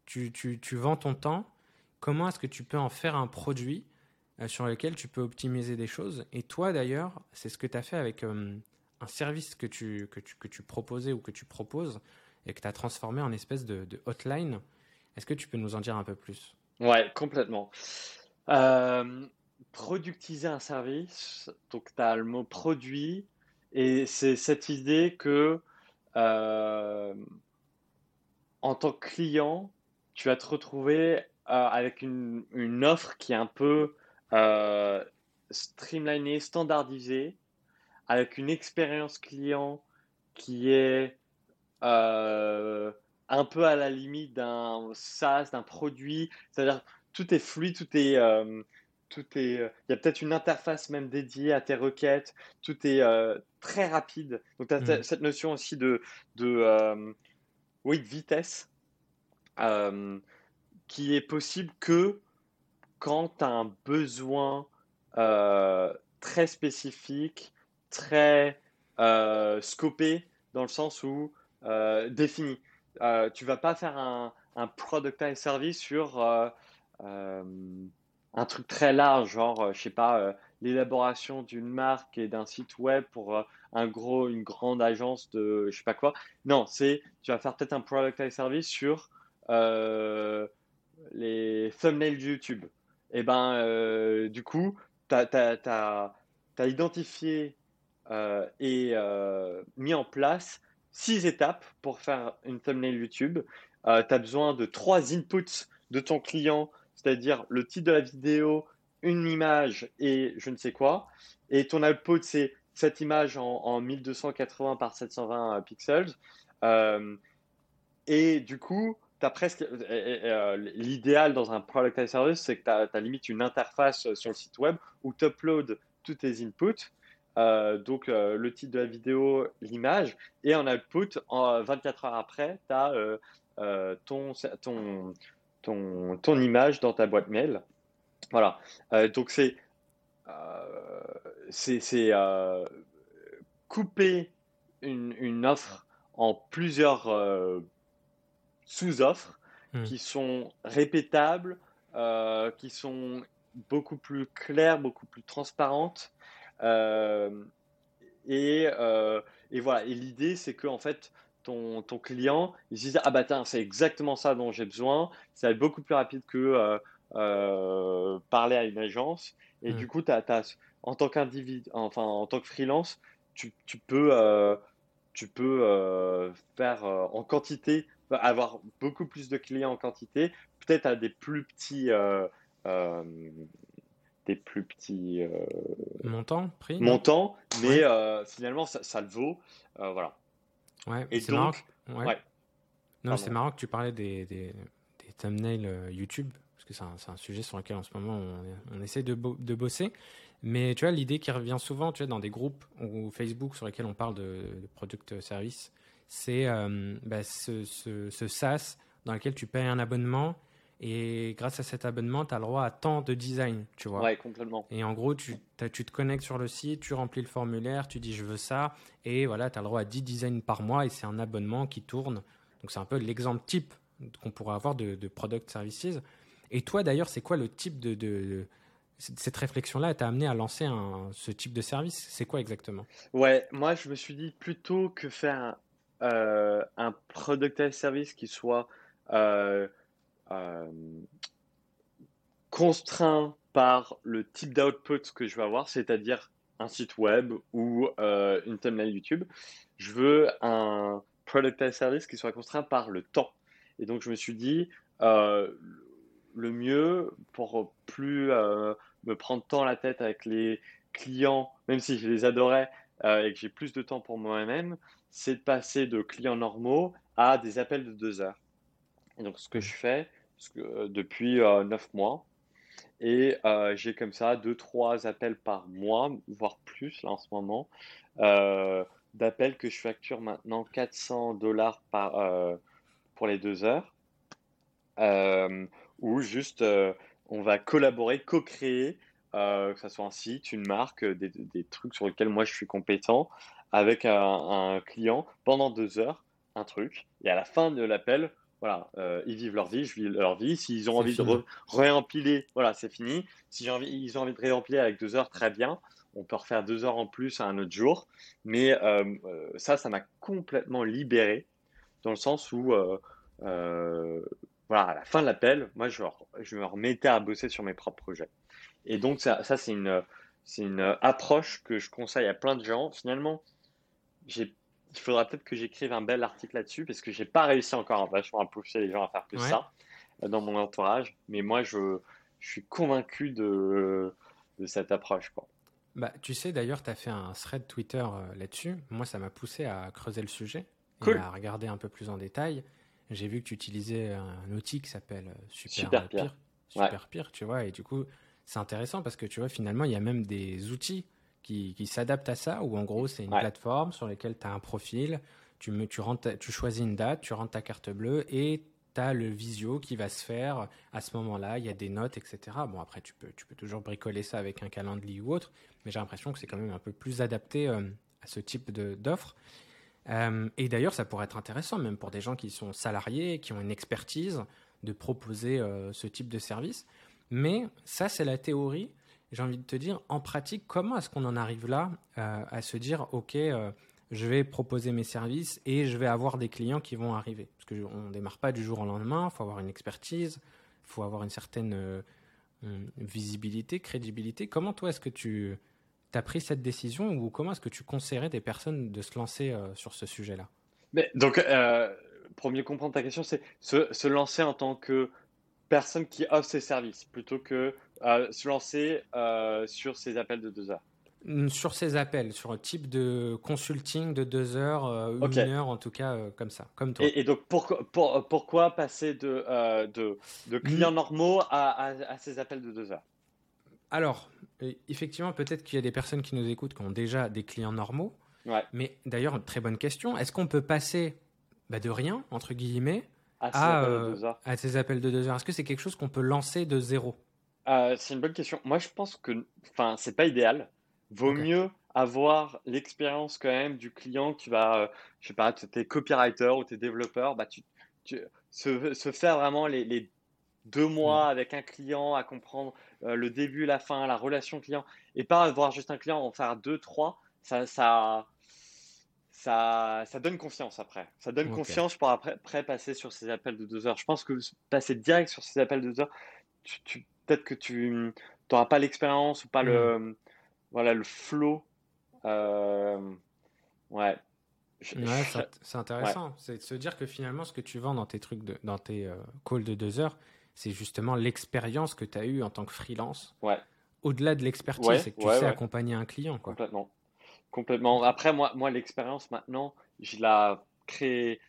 Speaker 1: tu, tu, tu vends ton temps. Comment est-ce que tu peux en faire un produit euh, sur lequel tu peux optimiser des choses? Et toi d'ailleurs, c'est ce que tu as fait avec euh, un service que tu, que, tu, que tu proposais ou que tu proposes et que tu as transformé en espèce de, hotline. Est-ce que tu peux nous en dire un peu plus?
Speaker 2: Ouais, complètement. Euh, productiser un service, donc tu as le mot produit Et c'est cette idée que euh, en tant que client, tu vas te retrouver euh, avec une, une, offre qui est un peu streamlinée, standardisée, avec une expérience client qui est euh, un peu à la limite d'un SaaS, d'un produit. C'est-à-dire tout est fluide, tout est, euh, tout est. Il y a peut-être une interface même dédiée à tes requêtes. Tout est euh, très rapide. Donc tu as
Speaker 1: Mm.
Speaker 2: cette notion aussi de, de euh, oui, de vitesse euh, qui est possible que quand tu as un besoin euh, très spécifique, très euh, scopé, dans le sens où euh, défini. Euh, tu vas pas faire un, un product as a service sur euh, euh, un truc très large, genre, euh, je sais pas, l'élaboration d'une marque et d'un site web pour un gros, une grande agence de je sais pas quoi. Non, c'est, tu vas faire peut-être un product as a service sur les thumbnails YouTube. Et ben, euh, du coup, tu as, identifié et mis en place six étapes pour faire une thumbnail YouTube. Euh, tu as besoin de trois inputs de ton client, c'est-à-dire le titre de la vidéo, une image et je ne sais quoi. Et ton output, c'est cette image en, en 1280 par 720 pixels. Euh, et du coup, as presque euh, l'idéal dans un product as service, c'est que tu as, as, limite une interface sur le site web où tu uploads tous tes inputs. Euh, donc euh, le titre de la vidéo, l'image, et en output, en 24 heures après, tu as euh, ton, ton, ton, ton, image dans ta boîte mail. Voilà. Euh, donc c'est c'est couper une, une, offre en plusieurs sous-offres
Speaker 1: Hmm.
Speaker 2: qui sont répétables, euh, qui sont beaucoup plus claires, beaucoup plus transparentes. Euh, et, euh, et, voilà. Et l'idée, c'est que en fait, ton, ton, client, il se dise ah bah tiens, c'est exactement ça dont j'ai besoin. Ça va être beaucoup plus rapide que euh, parler à une agence. Et du coup, as, as, en tant qu'individu, enfin en tant que freelance, tu, tu peux, euh, tu peux euh, faire en quantité avoir beaucoup plus de clients en quantité, peut-être à des plus petits, des plus petits euh,
Speaker 1: montants, prix,
Speaker 2: montants, mais ouais. finalement ça, ça, le vaut, euh, voilà.
Speaker 1: Ouais.
Speaker 2: Et
Speaker 1: c'est
Speaker 2: donc,
Speaker 1: marrant. Ouais. Non, c'est marrant que tu parlais des, des, des thumbnails euh, YouTube, parce que c'est un, un, sujet sur lequel en ce moment on, on essaie de, bo de, bosser. Mais tu vois, l'idée qui revient souvent, tu vois, dans des groupes ou Facebook sur lesquels on parle de, de product service, c'est euh, bah, ce, ce, ce, SaaS dans lequel tu payes un abonnement et grâce à cet abonnement, tu as le droit à tant de design, tu vois.
Speaker 2: Ouais, complètement.
Speaker 1: Et en gros, tu, tu te connectes sur le site, tu remplis le formulaire, tu dis je veux ça, et voilà, tu as le droit à 10 designs par mois et c'est un abonnement qui tourne. Donc c'est un peu l'exemple type qu'on pourrait avoir de, de, product services. Et toi d'ailleurs, c'est quoi le type de, de cette réflexion-là t'a amené à lancer un, ce type de service? C'est quoi exactement?
Speaker 2: Ouais, moi je me suis dit plutôt que faire euh, un product as service qui soit euh, euh, contraint par le type d'output que je vais avoir, c'est-à-dire un site web ou euh, une thumbnail YouTube. Je veux un product as service qui soit contraint par le temps. Et donc je me suis dit, euh, le mieux pour plus euh, me prendre tant la tête avec les clients, même si je les adorais euh, et que j'ai plus de temps pour moi-même, c'est de passer de clients normaux à des appels de deux heures. Et donc, ce que je fais euh, depuis euh, neuf mois, et euh, j'ai comme ça deux, trois appels par mois, voire plus là en ce moment, d'appels que je facture maintenant 400 dollars pour les deux heures, où juste on va collaborer, co-créer, que ce soit un site, une marque, des, des, trucs sur lesquels moi je suis compétent, avec un, un client pendant deux heures, un truc, et à la fin de l'appel, voilà, euh, ils vivent leur vie, je vis leur vie. S'ils ont envie fini. de réempiler, voilà, c'est fini. Si envie, ils ont envie de réempiler avec deux heures, très bien. On peut refaire deux heures en plus à un autre jour. Mais euh, euh, ça, ça m'a complètement libéré dans le sens où, euh, voilà, à la fin de l'appel, moi, je, je, me remettais à bosser sur mes propres projets. Et donc, ça, ça c'est une, c'est une approche que je conseille à plein de gens. Finalement, j'ai, il faudra peut-être que j'écrive un bel article là-dessus parce que j'ai pas réussi encore vachement à pousser les gens à faire plus ça euh, dans mon entourage. Mais moi, je, je suis convaincu de, de cette approche. Quoi.
Speaker 1: Bah, tu sais, d'ailleurs, tu as fait un thread Twitter euh, là-dessus. Moi, ça m'a poussé à creuser le sujet et à regarder un peu plus en détail. J'ai vu que tu utilisais un outil qui s'appelle euh, Super. Super Pire, tu vois. Et du coup, c'est intéressant parce que tu vois, finalement, il y a même des outils qui, qui s'adaptent à ça, où en gros, c'est une plateforme sur laquelle tu as un profil, tu, me, tu, rentres, tu choisis une date, tu rentres ta carte bleue et tu as le visio qui va se faire à ce moment-là, il y a des notes, etc. Bon, après, tu peux, tu peux toujours bricoler ça avec un calendrier ou autre, mais j'ai l'impression que c'est quand même un peu plus adapté euh, à ce type d'offre. Euh, et d'ailleurs, ça pourrait être intéressant, même pour des gens qui sont salariés, qui ont une expertise, de proposer euh, ce type de service. Mais ça, c'est la théorie. J'ai envie de te dire, en pratique, comment est-ce qu'on en arrive là à se dire, OK, je vais proposer mes services et je vais avoir des clients qui vont arriver? Parce qu'on ne démarre pas du jour au lendemain, il faut avoir une expertise, il faut avoir une certaine euh, visibilité, crédibilité. Comment toi est-ce que tu as pris cette décision ou comment est-ce que tu conseillerais des personnes de se lancer euh, sur ce sujet-là?
Speaker 2: Donc, euh, pour mieux comprendre ta question, c'est se, lancer en tant que personne qui offre ses services plutôt que se lancer sur ses appels de deux heures.
Speaker 1: Sur ces appels, sur un type de consulting de deux heures, euh, une heure en tout cas, euh, comme ça, comme toi.
Speaker 2: Et, donc pour, pourquoi passer de, euh, de, de, clients normaux à, à, ces appels de deux heures?
Speaker 1: Alors, effectivement, peut-être qu'il y a des personnes qui nous écoutent qui ont déjà des clients normaux.
Speaker 2: Ouais.
Speaker 1: Mais d'ailleurs, très bonne question. Est-ce qu'on peut passer bah, de rien, entre guillemets,
Speaker 2: à,
Speaker 1: à ces appels de deux heures? Est-ce que c'est quelque chose qu'on peut lancer de zéro?
Speaker 2: C'est une bonne question. Moi, je pense que, enfin, c'est pas idéal. Vaut mieux avoir l'expérience quand même du client qui va, euh, je sais pas, tu es copywriter ou tu es développeur, bah tu, se, se, faire vraiment les, les deux mois mmh. avec un client à comprendre euh, le début, la fin, la relation client, et pas avoir juste un client, en faire deux, trois, ça, ça, ça, ça donne confiance après. Ça donne confiance pour après, après, passer sur ces appels de deux heures. Je pense que passer direct sur ces appels de deux heures, tu, peut-être que tu n'auras pas l'expérience ou pas le mmh voilà, le flow. Euh, ouais.
Speaker 1: c'est intéressant. C'est de se dire que finalement, ce que tu vends dans tes trucs, de, dans tes euh, calls de deux heures, c'est justement l'expérience que tu as eue en tant que freelance.
Speaker 2: Ouais.
Speaker 1: Au-delà de l'expertise, c'est que tu sais accompagner un client. Quoi.
Speaker 2: Complètement. Complètement. Après, moi, moi l'expérience maintenant, je la crée,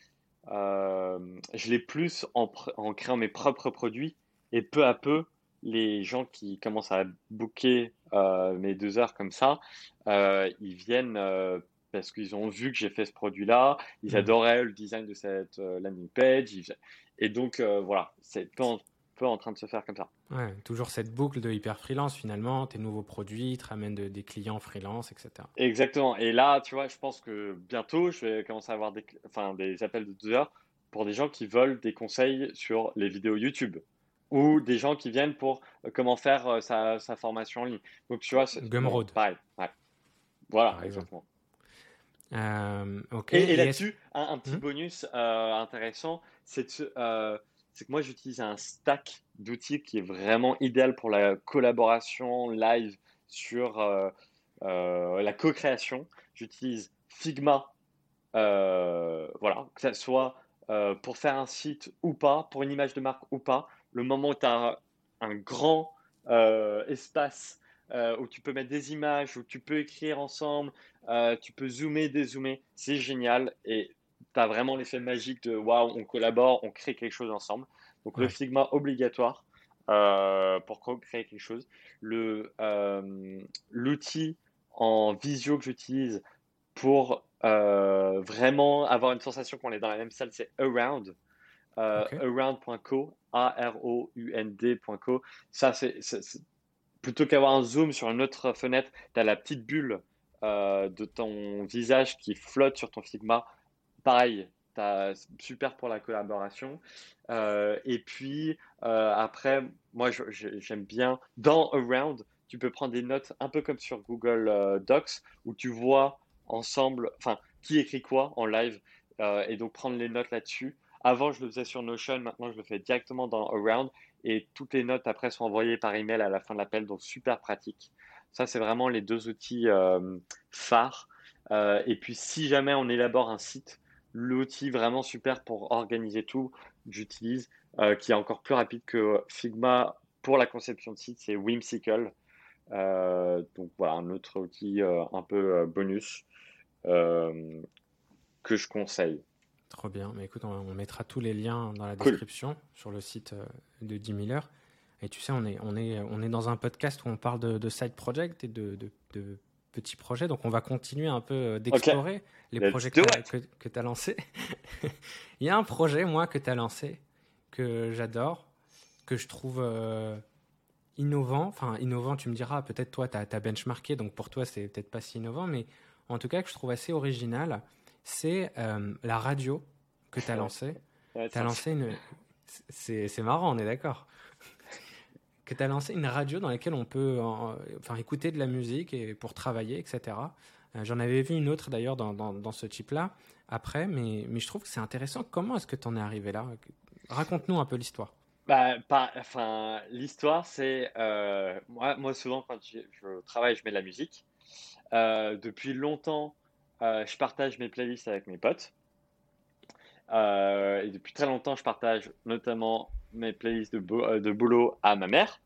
Speaker 2: euh, je l'ai plus en, en créant mes propres produits et peu à peu, les gens qui commencent à booker euh, mes deux heures comme ça, euh, ils viennent euh, parce qu'ils ont vu que j'ai fait ce produit-là, ils mmh. adoraient le design de cette landing page, et donc voilà, c'est peu en, peu en train de se faire comme ça.
Speaker 1: Ouais, toujours cette boucle de hyper freelance finalement, tes nouveaux produits te ramènent des clients freelance, etc.
Speaker 2: Exactement, et là, tu vois, je pense que bientôt, je vais commencer à avoir des, enfin, des appels de deux heures pour des gens qui veulent des conseils sur les vidéos YouTube ou des gens qui viennent pour euh, comment faire euh, sa, sa, formation en ligne. Donc, tu vois,
Speaker 1: Gumroad.
Speaker 2: pareil. Voilà, exactement. Euh, et, là-dessus, un, petit hmm? bonus intéressant, c'est que moi, j'utilise un stack d'outils qui est vraiment idéal pour la collaboration live sur la co-création. J'utilise Figma, voilà, que ce soit pour faire un site ou pas, pour une image de marque ou pas le moment où tu as un grand euh, espace euh, où tu peux mettre des images, où tu peux écrire ensemble, euh, tu peux zoomer, dézoomer, c'est génial et tu as vraiment l'effet magique de waouh, on collabore, on crée quelque chose ensemble. Donc le Figma obligatoire pour créer quelque chose. L'outil en visio que j'utilise pour vraiment avoir une sensation qu'on est dans la même salle, c'est Around. Around.co, A-R-O-U-N-D.co. Ça, c'est plutôt qu'avoir un zoom sur une autre fenêtre, tu as la petite bulle euh, de ton visage qui flotte sur ton Figma. Pareil, as, super pour la collaboration. Euh, et puis, euh, après, moi, j'aime bien, dans Around, tu peux prendre des notes un peu comme sur Google Docs, où tu vois ensemble, enfin, qui écrit quoi en live, et donc prendre les notes là-dessus. Avant, je le faisais sur Notion, maintenant je le fais directement dans Around et toutes les notes après sont envoyées par email à la fin de l'appel, donc super pratique. Ça, c'est vraiment les deux outils euh, phares et puis, si jamais on élabore un site, l'outil vraiment super pour organiser tout, j'utilise, qui est encore plus rapide que Figma pour la conception de site, c'est Whimsical. donc voilà, un autre outil un peu bonus que je conseille.
Speaker 1: Trop bien. Mais écoute, on, mettra tous les liens dans la description sur le site euh, de 10 Miller. Et tu sais, on est, on, est, on est dans un podcast où on parle de, side project et de, de, petits projets. Donc, on va continuer un peu euh, d'explorer les projets que, que, tu as lancés. <laughs> Il y a un projet, moi, que tu as lancé, que j'adore, que je trouve euh, innovant. Enfin, innovant, tu me diras, peut-être toi, tu as, as, benchmarké, donc pour toi, c'est peut-être pas si innovant, mais en tout cas, que je trouve assez original c'est euh, la radio que tu as lancée. <laughs> tu as lancé une. C'est marrant, on est d'accord. <laughs> que tu as lancé une radio dans laquelle on peut enfin, écouter de la musique et pour travailler, etc. Euh, j'en avais vu une autre d'ailleurs dans, dans, ce type-là après, mais, mais je trouve que c'est intéressant. Comment est-ce que tu en es arrivé là? Raconte-nous un peu l'histoire.
Speaker 2: Bah, enfin, l'histoire, c'est euh, moi, moi, souvent quand je, je, travaille, je mets de la musique. depuis longtemps, euh, je partage mes playlists avec mes potes. Euh, et depuis très longtemps, je partage notamment mes playlists de, euh, boulot à ma mère,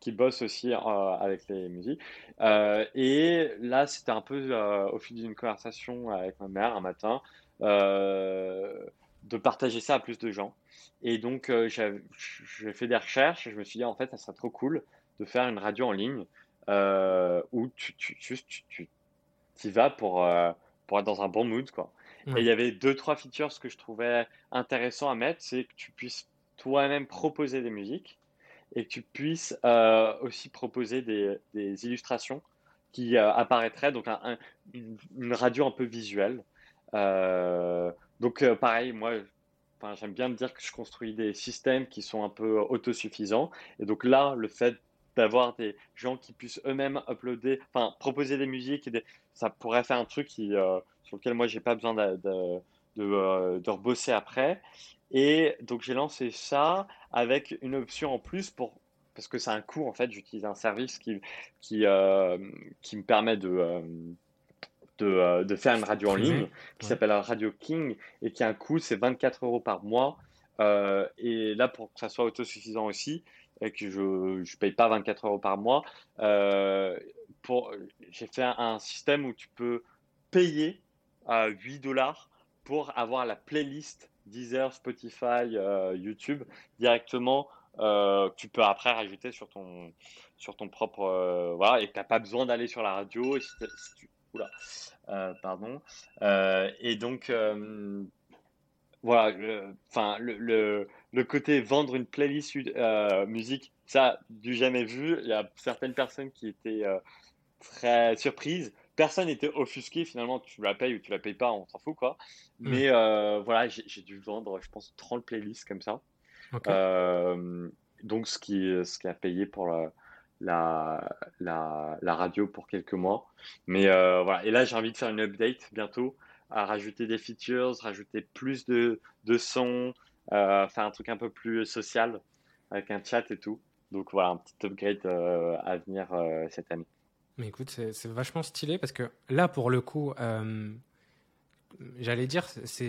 Speaker 2: qui bosse aussi avec les musiques. et là, c'était un peu au fil d'une conversation avec ma mère un matin, de partager ça à plus de gens. Et donc, j'ai fait des recherches et je me suis dit, en fait, ça serait trop cool de faire une radio en ligne où tu, tu, juste tu, tu, y vas pour pour être dans un bon mood, quoi. Et il y avait deux, trois features que je trouvais intéressant à mettre, c'est que tu puisses toi-même proposer des musiques et que tu puisses euh, aussi proposer des, des illustrations qui euh, apparaîtraient, donc une, radio un peu visuelle. Euh, donc pareil, moi, j'aime bien me dire que je construis des systèmes qui sont un peu autosuffisants. Et donc là, le fait d'avoir des gens qui puissent eux-mêmes uploader, enfin proposer des musiques, et des... ça pourrait faire un truc qui, euh, sur lequel moi j'ai pas besoin de, de, de, euh, rebosser après. Et donc j'ai lancé ça avec une option en plus pour parce que c'est un coût en fait. J'utilise un service qui qui, euh, qui me permet de de, de, faire une radio en ligne qui s'appelle Radio King et qui a un coût, c'est 24 euros par mois. et là, pour que ça soit autosuffisant aussi, et que je ne paye pas 24 euros par mois. Euh, j'ai fait un, système où tu peux payer à 8 dollars pour avoir la playlist Deezer, Spotify, euh, YouTube directement. Euh, tu peux après rajouter sur ton, sur ton propre. voilà, et tu n'as pas besoin d'aller sur la radio. Et si, oula, pardon. et donc, voilà, enfin, le, côté vendre une playlist euh, musique, ça, du jamais vu. Il y a certaines personnes qui étaient euh, très surprises. Personne n'était offusqué, finalement, tu la payes ou tu la payes pas, on s'en fout, quoi. Mm. Mais euh, voilà, j'ai dû vendre, je pense, 30 playlists comme ça. donc, ce qui, ce qui a payé pour la, la, la, la radio pour quelques mois. Mais voilà, et là, j'ai envie de faire une update bientôt à rajouter des features, rajouter plus de, de sons, faire un truc un peu plus social avec un chat et tout. Donc voilà, un petit upgrade euh, à venir euh, cette année.
Speaker 1: Mais écoute, c'est vachement stylé parce que là, pour le coup, j'allais dire,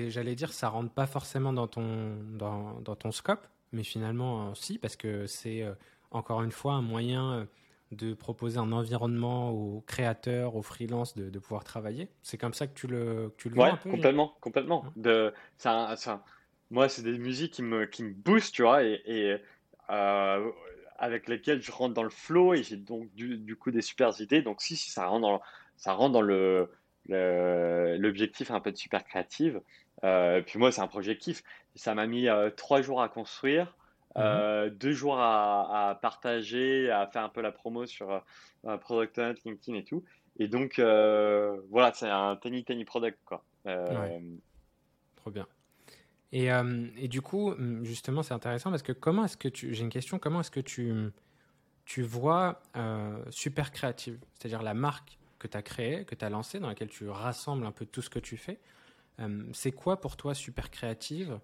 Speaker 1: j'allais dire, ça rentre pas forcément dans ton, dans, dans ton scope, mais finalement, si, parce que c'est encore une fois un moyen de proposer un environnement aux créateurs, aux freelances de, de pouvoir travailler. C'est comme ça que tu le, tu le vois un peu
Speaker 2: complètement, complètement. De, ça, ça, moi, c'est des musiques qui me, qui me boostent, tu vois, et, et euh, avec lesquelles je rentre dans le flow et j'ai donc du, du, coup des super idées. Donc si, si ça rentre dans, ça rentre dans le l'objectif un peu de super créative. Euh, puis moi, c'est un projet kiff. Ça m'a mis euh, trois jours à construire. Mhm. Deux jours à, partager, à faire un peu la promo sur Product Hunt, LinkedIn et tout. Et donc, voilà, c'est un tiny, tiny product, quoi.
Speaker 1: Trop bien. Et, et, du coup, hum, justement, c'est intéressant parce que comment est-ce que tu. J'ai une question, comment est-ce que tu, tu vois Super Créative, c'est-à-dire la marque que tu as créée, que tu as lancée, dans laquelle tu rassembles un peu tout ce que tu fais. c'est quoi pour toi Super Créative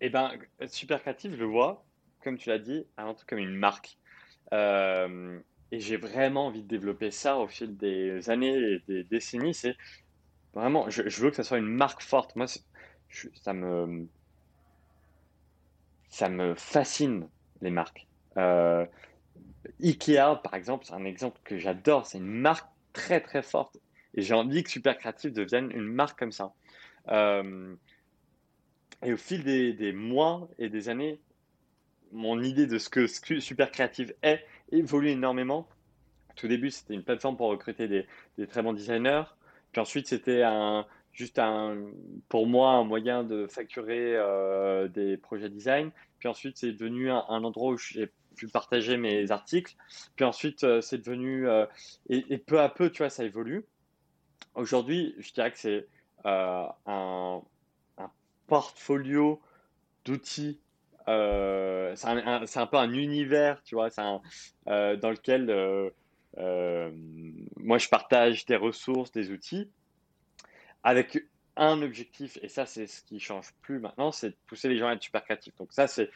Speaker 2: Eh ben, Super Créative, je le vois comme tu l'as dit, avant tout comme une marque. Euh, et j'ai vraiment envie de développer ça au fil des années et des décennies. C'est vraiment, je, veux que ça soit une marque forte. Moi, ça me, ça me fascine les marques. Euh, Ikea, par exemple, c'est un exemple que j'adore. C'est une marque très très forte. Et j'ai envie que Super Créatif devienne une marque comme ça. Euh, et au fil des, mois et des années, mon idée de ce que, Super Créatif est évolue énormément. Tout début, c'était une plateforme pour recruter des, très bons designers. Puis ensuite, c'était un, juste un, pour moi, un moyen de facturer euh, des projets design. Puis ensuite, c'est devenu un, endroit où j'ai pu partager mes articles. Puis ensuite, euh, c'est devenu, euh, et, peu à peu, tu vois, ça évolue. Aujourd'hui, je dirais que c'est un, un, portfolio d'outils. c'est un, peu un univers, tu vois, dans lequel moi je partage des ressources, des outils avec un objectif, et ça c'est ce qui change plus maintenant, c'est de pousser les gens à être super créatifs. Donc ça c'est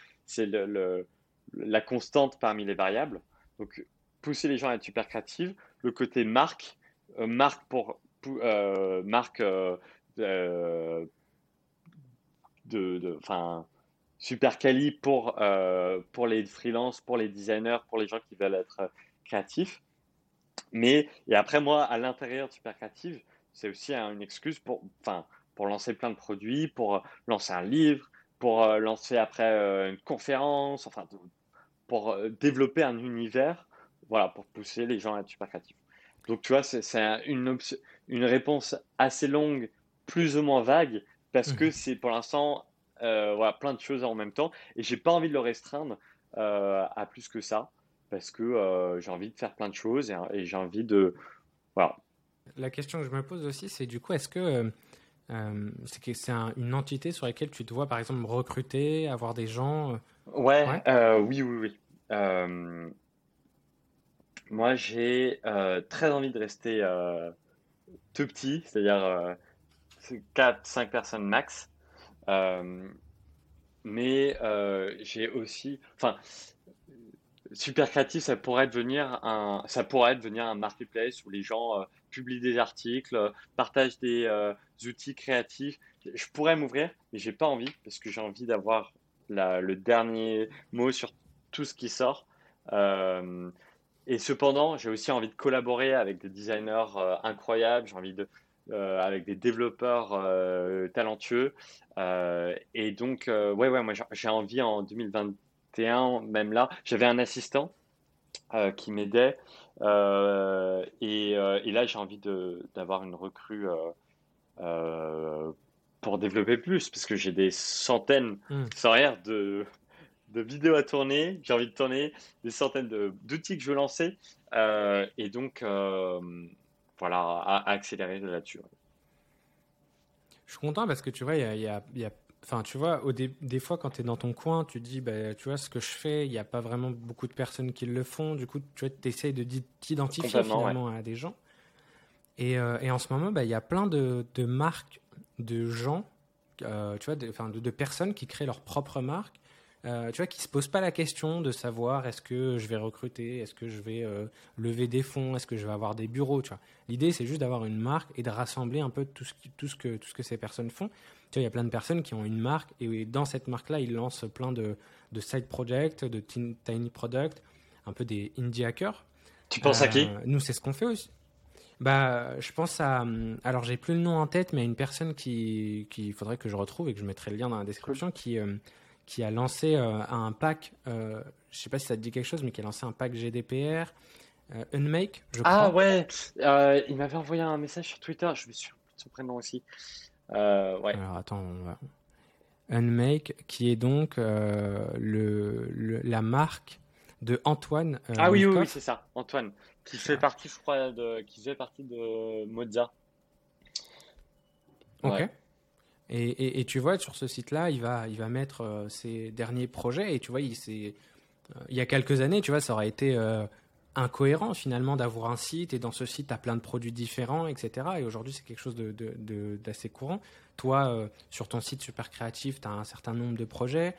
Speaker 2: le, la constante parmi les variables. Donc pousser les gens à être super créatifs. Le côté marque, euh, marque pour euh, marque euh, de, enfin super quali pour pour les freelances, pour les designers, pour les gens qui veulent être créatifs. Mais et après moi à l'intérieur de super créative c'est aussi une excuse pour, enfin, pour lancer plein de produits, pour euh, lancer un livre, pour euh, lancer après euh, une conférence, enfin, pour développer un univers, voilà, pour pousser les gens à être super créatifs. Donc, tu vois, c'est une, une réponse assez longue, plus ou moins vague, parce que mmh. c'est pour l'instant voilà, plein de choses en même temps. Et j'ai pas envie de le restreindre à plus que ça, parce que j'ai envie de faire plein de choses et, et j'ai envie de. Voilà,
Speaker 1: la question que je me pose aussi, c'est du coup, est-ce que euh, euh, c'est une entité sur laquelle tu te vois, par exemple, recruter, avoir des gens
Speaker 2: euh, Ouais, oui, oui, oui. moi, j'ai très envie de rester tout petit, c'est-à-dire 4-5 personnes max. mais j'ai aussi, enfin, super créatif, ça pourrait devenir un, ça pourrait devenir un marketplace où les gens publie des articles, euh, partage des euh, outils créatifs. Je pourrais m'ouvrir, mais j'ai pas envie parce que j'ai envie d'avoir le dernier mot sur tout ce qui sort. Euh, et cependant, j'ai aussi envie de collaborer avec des designers incroyables. J'ai envie de avec des développeurs talentueux. et donc, ouais, ouais, moi j'ai envie en 2021, même là, j'avais un assistant qui m'aidait euh, euh, et, là, j'ai envie d'avoir une recrue euh, pour développer plus, parce que j'ai des centaines, sans rien, de, de vidéos à tourner. J'ai envie de tourner des centaines d'outils que je veux lancer. et donc, voilà, à, accélérer là-dessus.
Speaker 1: Je suis content parce que tu vois, il y a, y a Enfin, tu vois, au des fois, quand tu es dans ton coin, tu te dis, bah, tu vois, ce que je fais, il n'y a pas vraiment beaucoup de personnes qui le font. Du coup, tu essayes de t'identifier finalement à des gens. Et, euh, et, en ce moment, bah, il y a plein de, de marques, de gens, euh, tu vois, de, de, de, personnes qui créent leur propre marque euh, tu vois, qui se posent pas la question de savoir est-ce que je vais recruter, est-ce que je vais euh, lever des fonds, est-ce que je vais avoir des bureaux, tu vois. L'idée, c'est juste d'avoir une marque et de rassembler un peu tout ce, tout ce, que, tout ce que ces personnes font. Tu vois, il y a plein de personnes qui ont une marque et dans cette marque-là, ils lancent plein de, de side projects, de tiny products, un peu des indie hackers.
Speaker 2: Tu penses à qui euh,
Speaker 1: Nous, c'est ce qu'on fait aussi. Bah, je pense à. Alors, j'ai plus le nom en tête, mais à une personne qui, qui faudrait que je retrouve et que je mettrai le lien dans la description, qui, qui a lancé euh, un pack, euh, je ne sais pas si ça te dit quelque chose, mais qui a lancé un pack GDPR, euh, Unmake, je
Speaker 2: ah crois. Ah ouais, il m'avait envoyé un message sur Twitter, je me suis son prénom aussi. Ouais.
Speaker 1: Alors attends, Unmake, qui est donc le, la marque de Antoine.
Speaker 2: ah oui, oui, c'est ça, Antoine, qui fait partie, je crois, de, qui fait partie de Mozart.
Speaker 1: Ok. Et, tu vois, sur ce site-là, il va, il va mettre euh, ses derniers projets. Et tu vois, il, euh, il y a quelques années, tu vois, ça aurait été euh, incohérent finalement d'avoir un site et dans ce site, tu as plein de produits différents, etc. Et aujourd'hui, c'est quelque chose d'assez courant. Toi, sur ton site super créatif, tu as un certain nombre de projets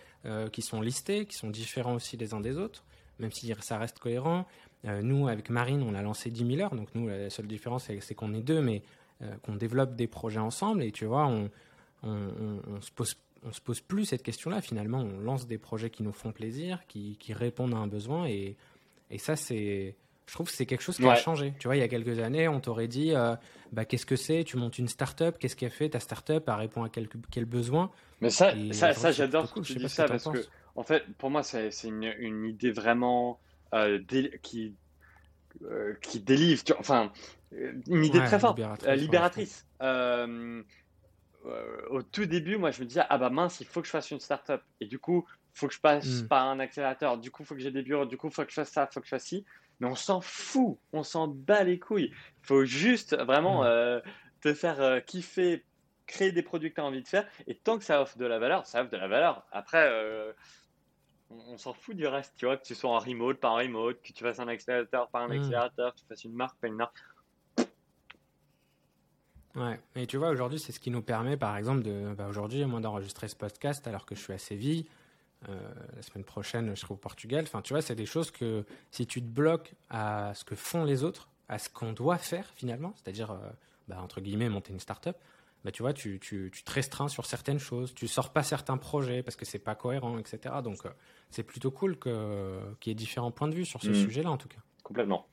Speaker 1: qui sont listés, qui sont différents aussi les uns des autres, même si ça reste cohérent. nous, avec Marine, on a lancé 10 000 heures. Donc, nous, la seule différence, c'est qu'on est deux, mais qu'on développe des projets ensemble et tu vois, on, on, se pose on se pose plus cette question-là. Finalement, on lance des projets qui nous font plaisir, qui, qui répondent à un besoin. Et, et ça, c'est, je trouve que c'est quelque chose qui a changé. Tu vois, il y a quelques années, on t'aurait dit euh, bah, qu'est-ce que c'est? Tu montes une start-up, qu'est-ce qu'elle fait Ta start-up, elle répond à quel, quel besoin?
Speaker 2: Mais ça, ça, ça j'adore que tu dis ça parce que, en fait, pour moi, c'est une, une, idée vraiment euh, qui, euh, qui délivre. enfin, une idée très forte, libératrice. Euh, au tout début, moi, je me disais, ah bah mince, il faut que je fasse une startup. Et du coup, faut que je passe hmm. par un accélérateur. Du coup, faut que j'ai des bureaux. Du coup, faut que je fasse ça, faut que je fasse ci. Mais on s'en fout. On s'en bat les couilles. Il faut juste vraiment hmm. euh, te faire euh, kiffer, créer des produits que tu as envie de faire. Et tant que ça offre de la valeur, ça offre de la valeur. Après, on, s'en fout du reste. Tu vois, que tu sois en remote, pas en remote, que tu fasses un accélérateur, pas un hmm. accélérateur, que tu fasses une marque, pas une marque.
Speaker 1: Ouais, et tu vois, aujourd'hui, c'est ce qui nous permet, par exemple, de, bah aujourd'hui, moi, d'enregistrer ce podcast alors que je suis à Séville. Euh, la semaine prochaine, je serai au Portugal. Enfin, tu vois, c'est des choses que si tu te bloques à ce que font les autres, à ce qu'on doit faire finalement, c'est-à-dire, euh, bah, entre guillemets, monter une start-up, bah, tu vois, tu, tu, tu, te restreins sur certaines choses, tu sors pas certains projets parce que c'est pas cohérent, etc. Donc, euh, c'est plutôt cool qu'il y ait différents points de vue sur ce mmh. sujet-là, en tout cas.
Speaker 2: Complètement.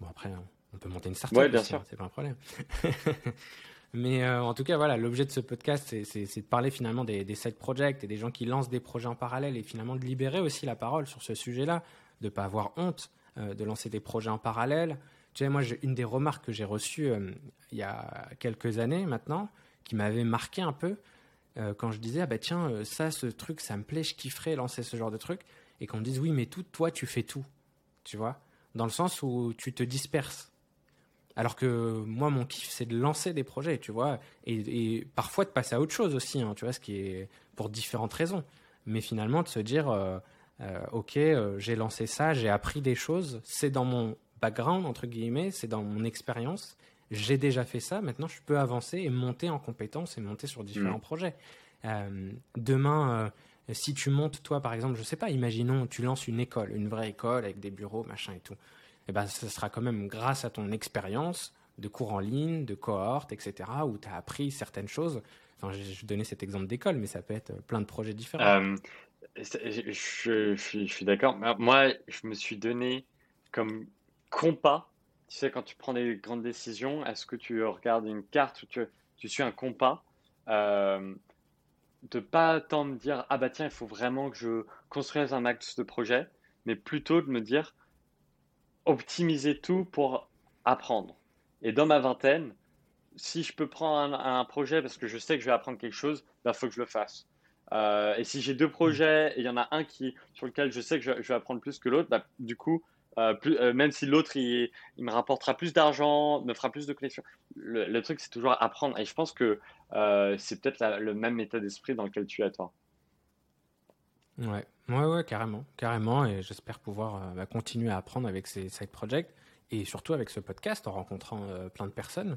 Speaker 1: Bon, après, on peut monter une startup.
Speaker 2: Oui, bien sûr. Hein,
Speaker 1: c'est pas un problème. <laughs> Mais euh, en tout cas, voilà, l'objet de ce podcast, c'est de parler finalement des, des side projects et des gens qui lancent des projets en parallèle et finalement de libérer aussi la parole sur ce sujet-là, de ne pas avoir honte euh, de lancer des projets en parallèle. Tu sais, moi, une des remarques que j'ai reçues euh, il y a quelques années maintenant, qui m'avait marqué un peu, quand je disais, ah bah tiens, ça, ce truc, ça me plaît, je kifferais lancer ce genre de truc, et qu'on me dise, oui, mais tout, toi, tu fais tout, tu vois, dans le sens où tu te disperses alors que moi, mon kiff, c'est de lancer des projets, tu vois, et, parfois de passer à autre chose aussi, hein, tu vois, ce qui est pour différentes raisons. Mais finalement, de se dire, euh, euh, ok, euh, j'ai lancé ça, j'ai appris des choses, c'est dans mon background, entre guillemets, c'est dans mon expérience, j'ai déjà fait ça, maintenant je peux avancer et monter en compétences et monter sur différents mmh. projets. demain, si tu montes, toi, par exemple, je sais pas, imaginons, tu lances une école, une vraie école avec des bureaux, machin et tout eh ben, ce sera quand même grâce à ton expérience de cours en ligne, de cohorte, etc., où tu as appris certaines choses. Enfin, je, donnais cet exemple d'école, mais ça peut être plein de projets différents. Euh,
Speaker 2: je, suis, d'accord. Moi, je me suis donné comme compas. Tu sais, quand tu prends des grandes décisions, est-ce que tu regardes une carte ou tu, tu suis un compas euh, De pas tant me dire, ah bah tiens, il faut vraiment que je construise un max de projet, mais plutôt de me dire, optimiser tout pour apprendre. Et dans ma vingtaine, si je peux prendre un, projet parce que je sais que je vais apprendre quelque chose, il bah, faut que je le fasse. Euh, et si j'ai deux projets et il y en a un qui, sur lequel je sais que je, vais apprendre plus que l'autre, bah, du coup, euh, euh, même si l'autre il, il, me rapportera plus d'argent, me fera plus de connexions, le, truc c'est toujours apprendre. Et je pense que c'est peut-être le même état d'esprit dans lequel tu es toi.
Speaker 1: Ouais, ouais, ouais, carrément, carrément. Et j'espère pouvoir euh, bah, continuer à apprendre avec ces side projects et surtout avec ce podcast en rencontrant euh, plein de personnes.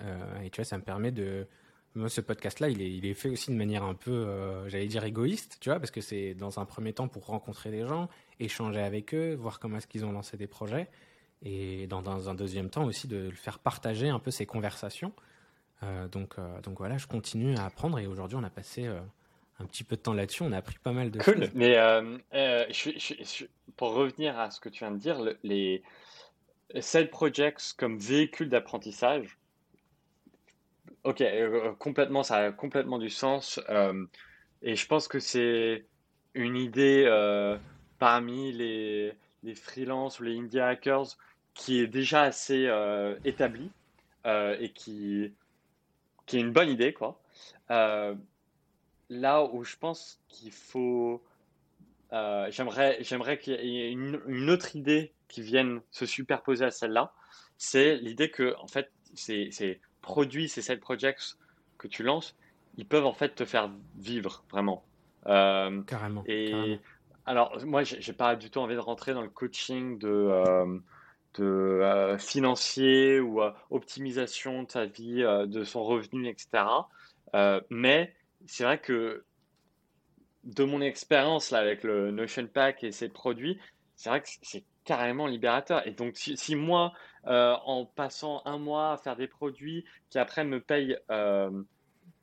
Speaker 1: Euh, et tu vois, ça me permet de. Moi, ce podcast-là, il est, fait aussi de manière un peu, j'allais dire égoïste, tu vois, parce que c'est dans un premier temps pour rencontrer des gens, échanger avec eux, voir comment est-ce qu'ils ont lancé des projets, et dans, dans, un deuxième temps aussi de le faire partager un peu ces conversations. donc, donc voilà, je continue à apprendre et aujourd'hui, on a passé un petit peu de temps là-dessus. On a appris pas mal de
Speaker 2: cool.
Speaker 1: choses.
Speaker 2: Mais euh, euh, pour revenir à ce que tu viens de dire, les side projects comme véhicule d'apprentissage, ok, euh, complètement, ça a complètement du sens. et je pense que c'est une idée parmi les, les freelances ou les indie hackers qui est déjà assez établie et qui, qui est une bonne idée, quoi là où je pense qu'il faut. Euh, j'aimerais, j'aimerais qu'il y ait une, autre idée qui vienne se superposer à celle-là. C'est l'idée que, en fait, ces, ces, produits, ces side projects que tu lances, ils peuvent en fait te faire vivre vraiment.
Speaker 1: Euh, carrément.
Speaker 2: Et alors, moi, j'ai pas du tout envie de rentrer dans le coaching de. Euh, de financier ou optimisation de sa vie, de son revenu, etc. mais c'est vrai que de mon expérience avec le Notion Pack et ses produits, c'est vrai que c'est carrément libérateur. Et donc, si, moi, en passant un mois à faire des produits qui après me payent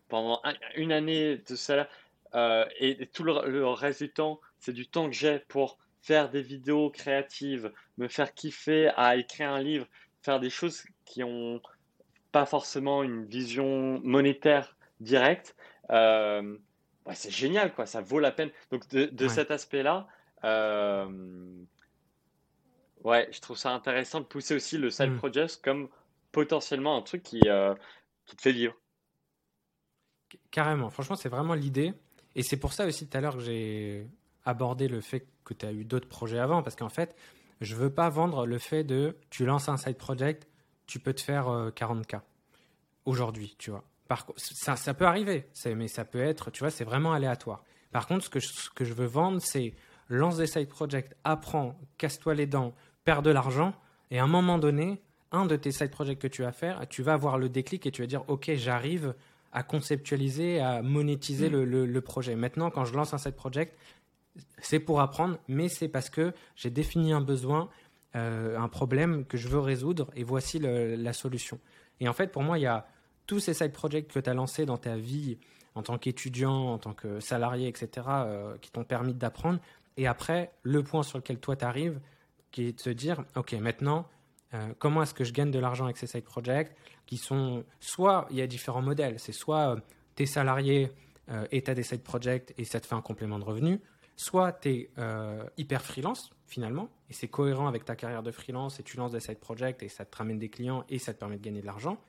Speaker 2: pendant une année de salaire, et, tout le, le, reste du temps, c'est du temps que j'ai pour faire des vidéos créatives, me faire kiffer à écrire un livre, faire des choses qui ont pas forcément une vision monétaire directe, euh, c'est génial, quoi. Ça vaut la peine. Donc de, cet aspect-là, euh, ouais, je trouve ça intéressant de pousser aussi le side mm. project comme potentiellement un truc qui, euh, qui te fait vivre.
Speaker 1: Carrément. Franchement, c'est vraiment l'idée. Et c'est pour ça aussi tout à l'heure que j'ai abordé le fait que tu as eu d'autres projets avant, parce qu'en fait, je veux pas vendre le fait de tu lances un side project, tu peux te faire 40K aujourd'hui, tu vois. Par, ça, ça peut arriver, mais ça peut être, tu vois, c'est vraiment aléatoire. Par contre, ce que je, que je veux vendre, c'est lance des side projects, apprends, casse-toi les dents, perds de l'argent, et à un moment donné, un de tes side projects que tu vas faire, tu vas avoir le déclic et tu vas dire, OK, j'arrive à conceptualiser, à monétiser le, le, projet. Maintenant, quand je lance un side project, c'est pour apprendre, mais c'est parce que j'ai défini un besoin, euh, un problème que je veux résoudre, et voici la solution. Et en fait, pour moi, il y a tous ces side projects que tu as lancés dans ta vie en tant qu'étudiant, en tant que salarié, etc., euh, qui t'ont permis d'apprendre. Et après, le point sur lequel toi tu arrives, qui est de se dire, OK, maintenant, euh, comment est-ce que je gagne de l'argent avec ces side projects qui sont, soit il y a différents modèles, c'est soit tu es salarié et tu as des side projects et ça te fait un complément de revenu, soit tu es hyper freelance finalement, et c'est cohérent avec ta carrière de freelance et tu lances des side projects et ça te ramène des clients et ça te permet de gagner de l'argent.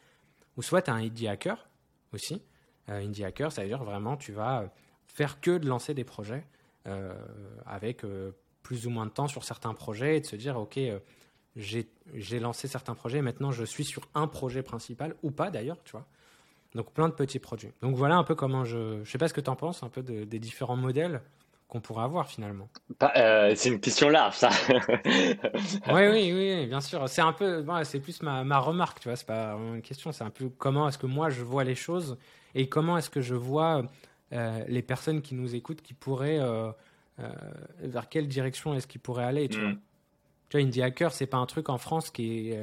Speaker 1: Ou soit tu un indie hacker aussi. Euh, indie hacker, ça veut dire vraiment tu vas faire que de lancer des projets euh, avec euh, plus ou moins de temps sur certains projets et de se dire ok j'ai lancé certains projets maintenant je suis sur un projet principal ou pas d'ailleurs tu vois. Donc plein de petits projets donc voilà un peu comment je je sais pas ce que tu en penses un peu des différents modèles qu'on pourrait avoir finalement
Speaker 2: euh, C'est une question large, ça. <laughs>
Speaker 1: oui, oui, oui, bien sûr. C'est un peu, c'est plus ma, ma, remarque, tu vois. C'est pas une question. C'est un peu comment est-ce que moi je vois les choses et comment est-ce que je vois euh, les personnes qui nous écoutent qui pourraient euh, vers quelle direction est-ce qu'ils pourraient aller, tu vois. Mm. Tu vois, Indie Hacker, c'est pas un truc en France qui est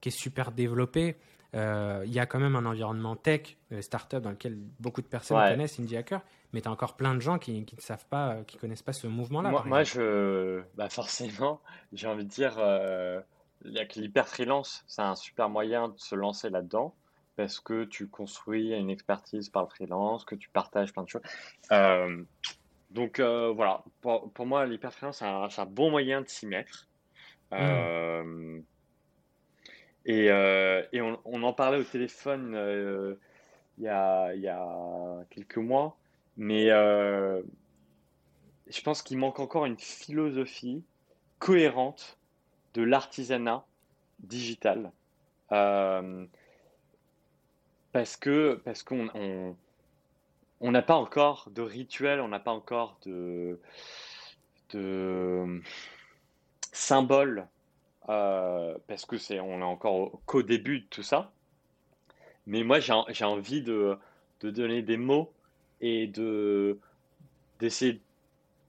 Speaker 1: qui est super développé. Il y a quand même un environnement tech, startup dans lequel beaucoup de personnes connaissent Indie Hacker mais tu as encore plein de gens qui, ne savent pas, qui connaissent pas ce mouvement-là.
Speaker 2: Moi, je, bah forcément, <laughs> j'ai envie de dire, euh, l'hyper freelance, c'est un super moyen de se lancer là-dedans parce que tu construis une expertise par le freelance, que tu partages plein de choses. Euh, donc euh, voilà, pour, pour moi, l'hyper freelance, c'est un, bon moyen de s'y mettre. Euh, et, et on, on, en parlait au téléphone il y, a, il y a quelques mois. Mais euh, je pense qu'il manque encore une philosophie cohérente de l'artisanat digital. Euh, parce que parce qu'on on n'a pas encore de rituel, on n'a pas encore de, de symbole, euh, parce que c'est on est encore qu'au début de tout ça. Mais moi, j'ai envie de, de donner des mots et de d'essayer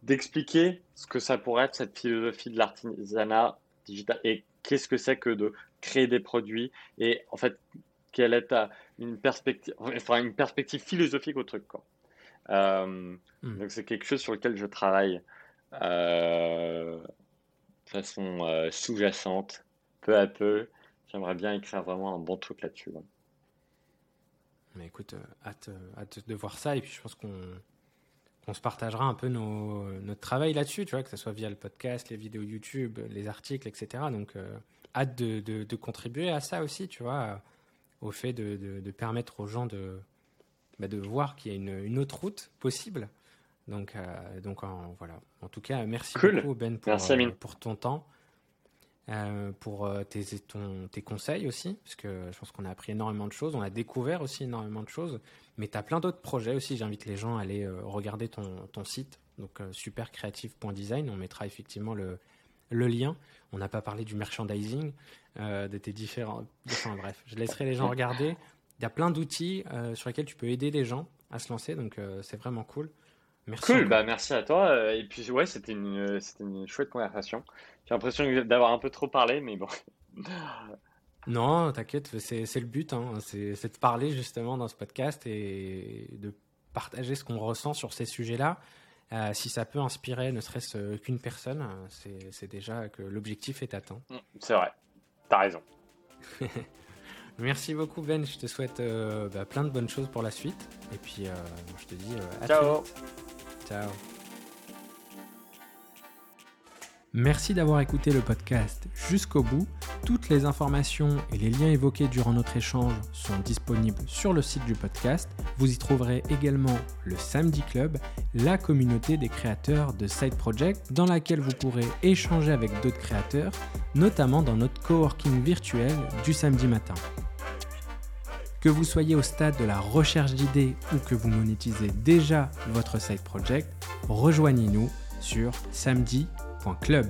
Speaker 2: d'expliquer ce que ça pourrait être cette philosophie de l'artisanat digital et qu'est-ce que c'est que de créer des produits et en fait quelle est une perspective enfin une perspective philosophique au truc quoi. Euh, hmm. Donc c'est quelque chose sur lequel je travaille euh, de façon euh, sous-jacente, peu à peu. J'aimerais bien écrire vraiment un bon truc là-dessus.
Speaker 1: Mais écoute, euh, hâte, euh, hâte, de voir ça. Et puis je pense qu'on se partagera un peu nos, notre travail là-dessus, tu vois, que ce soit via le podcast, les vidéos YouTube, les articles, etc. Donc, euh, hâte de, de, contribuer à ça aussi, tu vois, au fait de, de permettre aux gens de, bah, de voir qu'il y a une, une, autre route possible. Donc, donc voilà. En tout cas, merci beaucoup, Ben, pour, pour ton temps. Euh, pour euh, tes, tes, conseils aussi, parce que je pense qu'on a appris énormément de choses, on a découvert aussi énormément de choses, mais tu as plein d'autres projets aussi. J'invite les gens à aller euh, regarder ton, site, donc supercreative.design. On mettra effectivement le, le lien. On n'a pas parlé du merchandising, de tes différents. Enfin bref, je laisserai les gens regarder. Il y a plein d'outils sur lesquels tu peux aider les gens à se lancer, donc c'est vraiment cool.
Speaker 2: Merci. Cool, bah merci à toi. Et puis ouais, c'était une, c'était une chouette conversation. J'ai l'impression d'avoir un peu trop parlé, mais bon. <laughs>
Speaker 1: Non, t'inquiète, c'est le but, hein. c'est de parler justement dans ce podcast et de partager ce qu'on ressent sur ces sujets-là. Euh, si ça peut inspirer ne serait-ce qu'une personne, c'est déjà que l'objectif est atteint.
Speaker 2: Mm, c'est vrai, t'as raison. <laughs>
Speaker 1: Merci beaucoup Ben, je te souhaite euh, bah, plein de bonnes choses pour la suite. Et puis euh, je te dis à
Speaker 2: Ciao.
Speaker 1: très vite. Merci d'avoir écouté le podcast jusqu'au bout. Toutes les informations et les liens évoqués durant notre échange sont disponibles sur le site du podcast. Vous y trouverez également le Samedi Club, la communauté des créateurs de Side Project dans laquelle vous pourrez échanger avec d'autres créateurs, notamment dans notre coworking virtuel du samedi matin. Que vous soyez au stade de la recherche d'idées ou que vous monétisez déjà votre side project, rejoignez-nous sur samedi.club.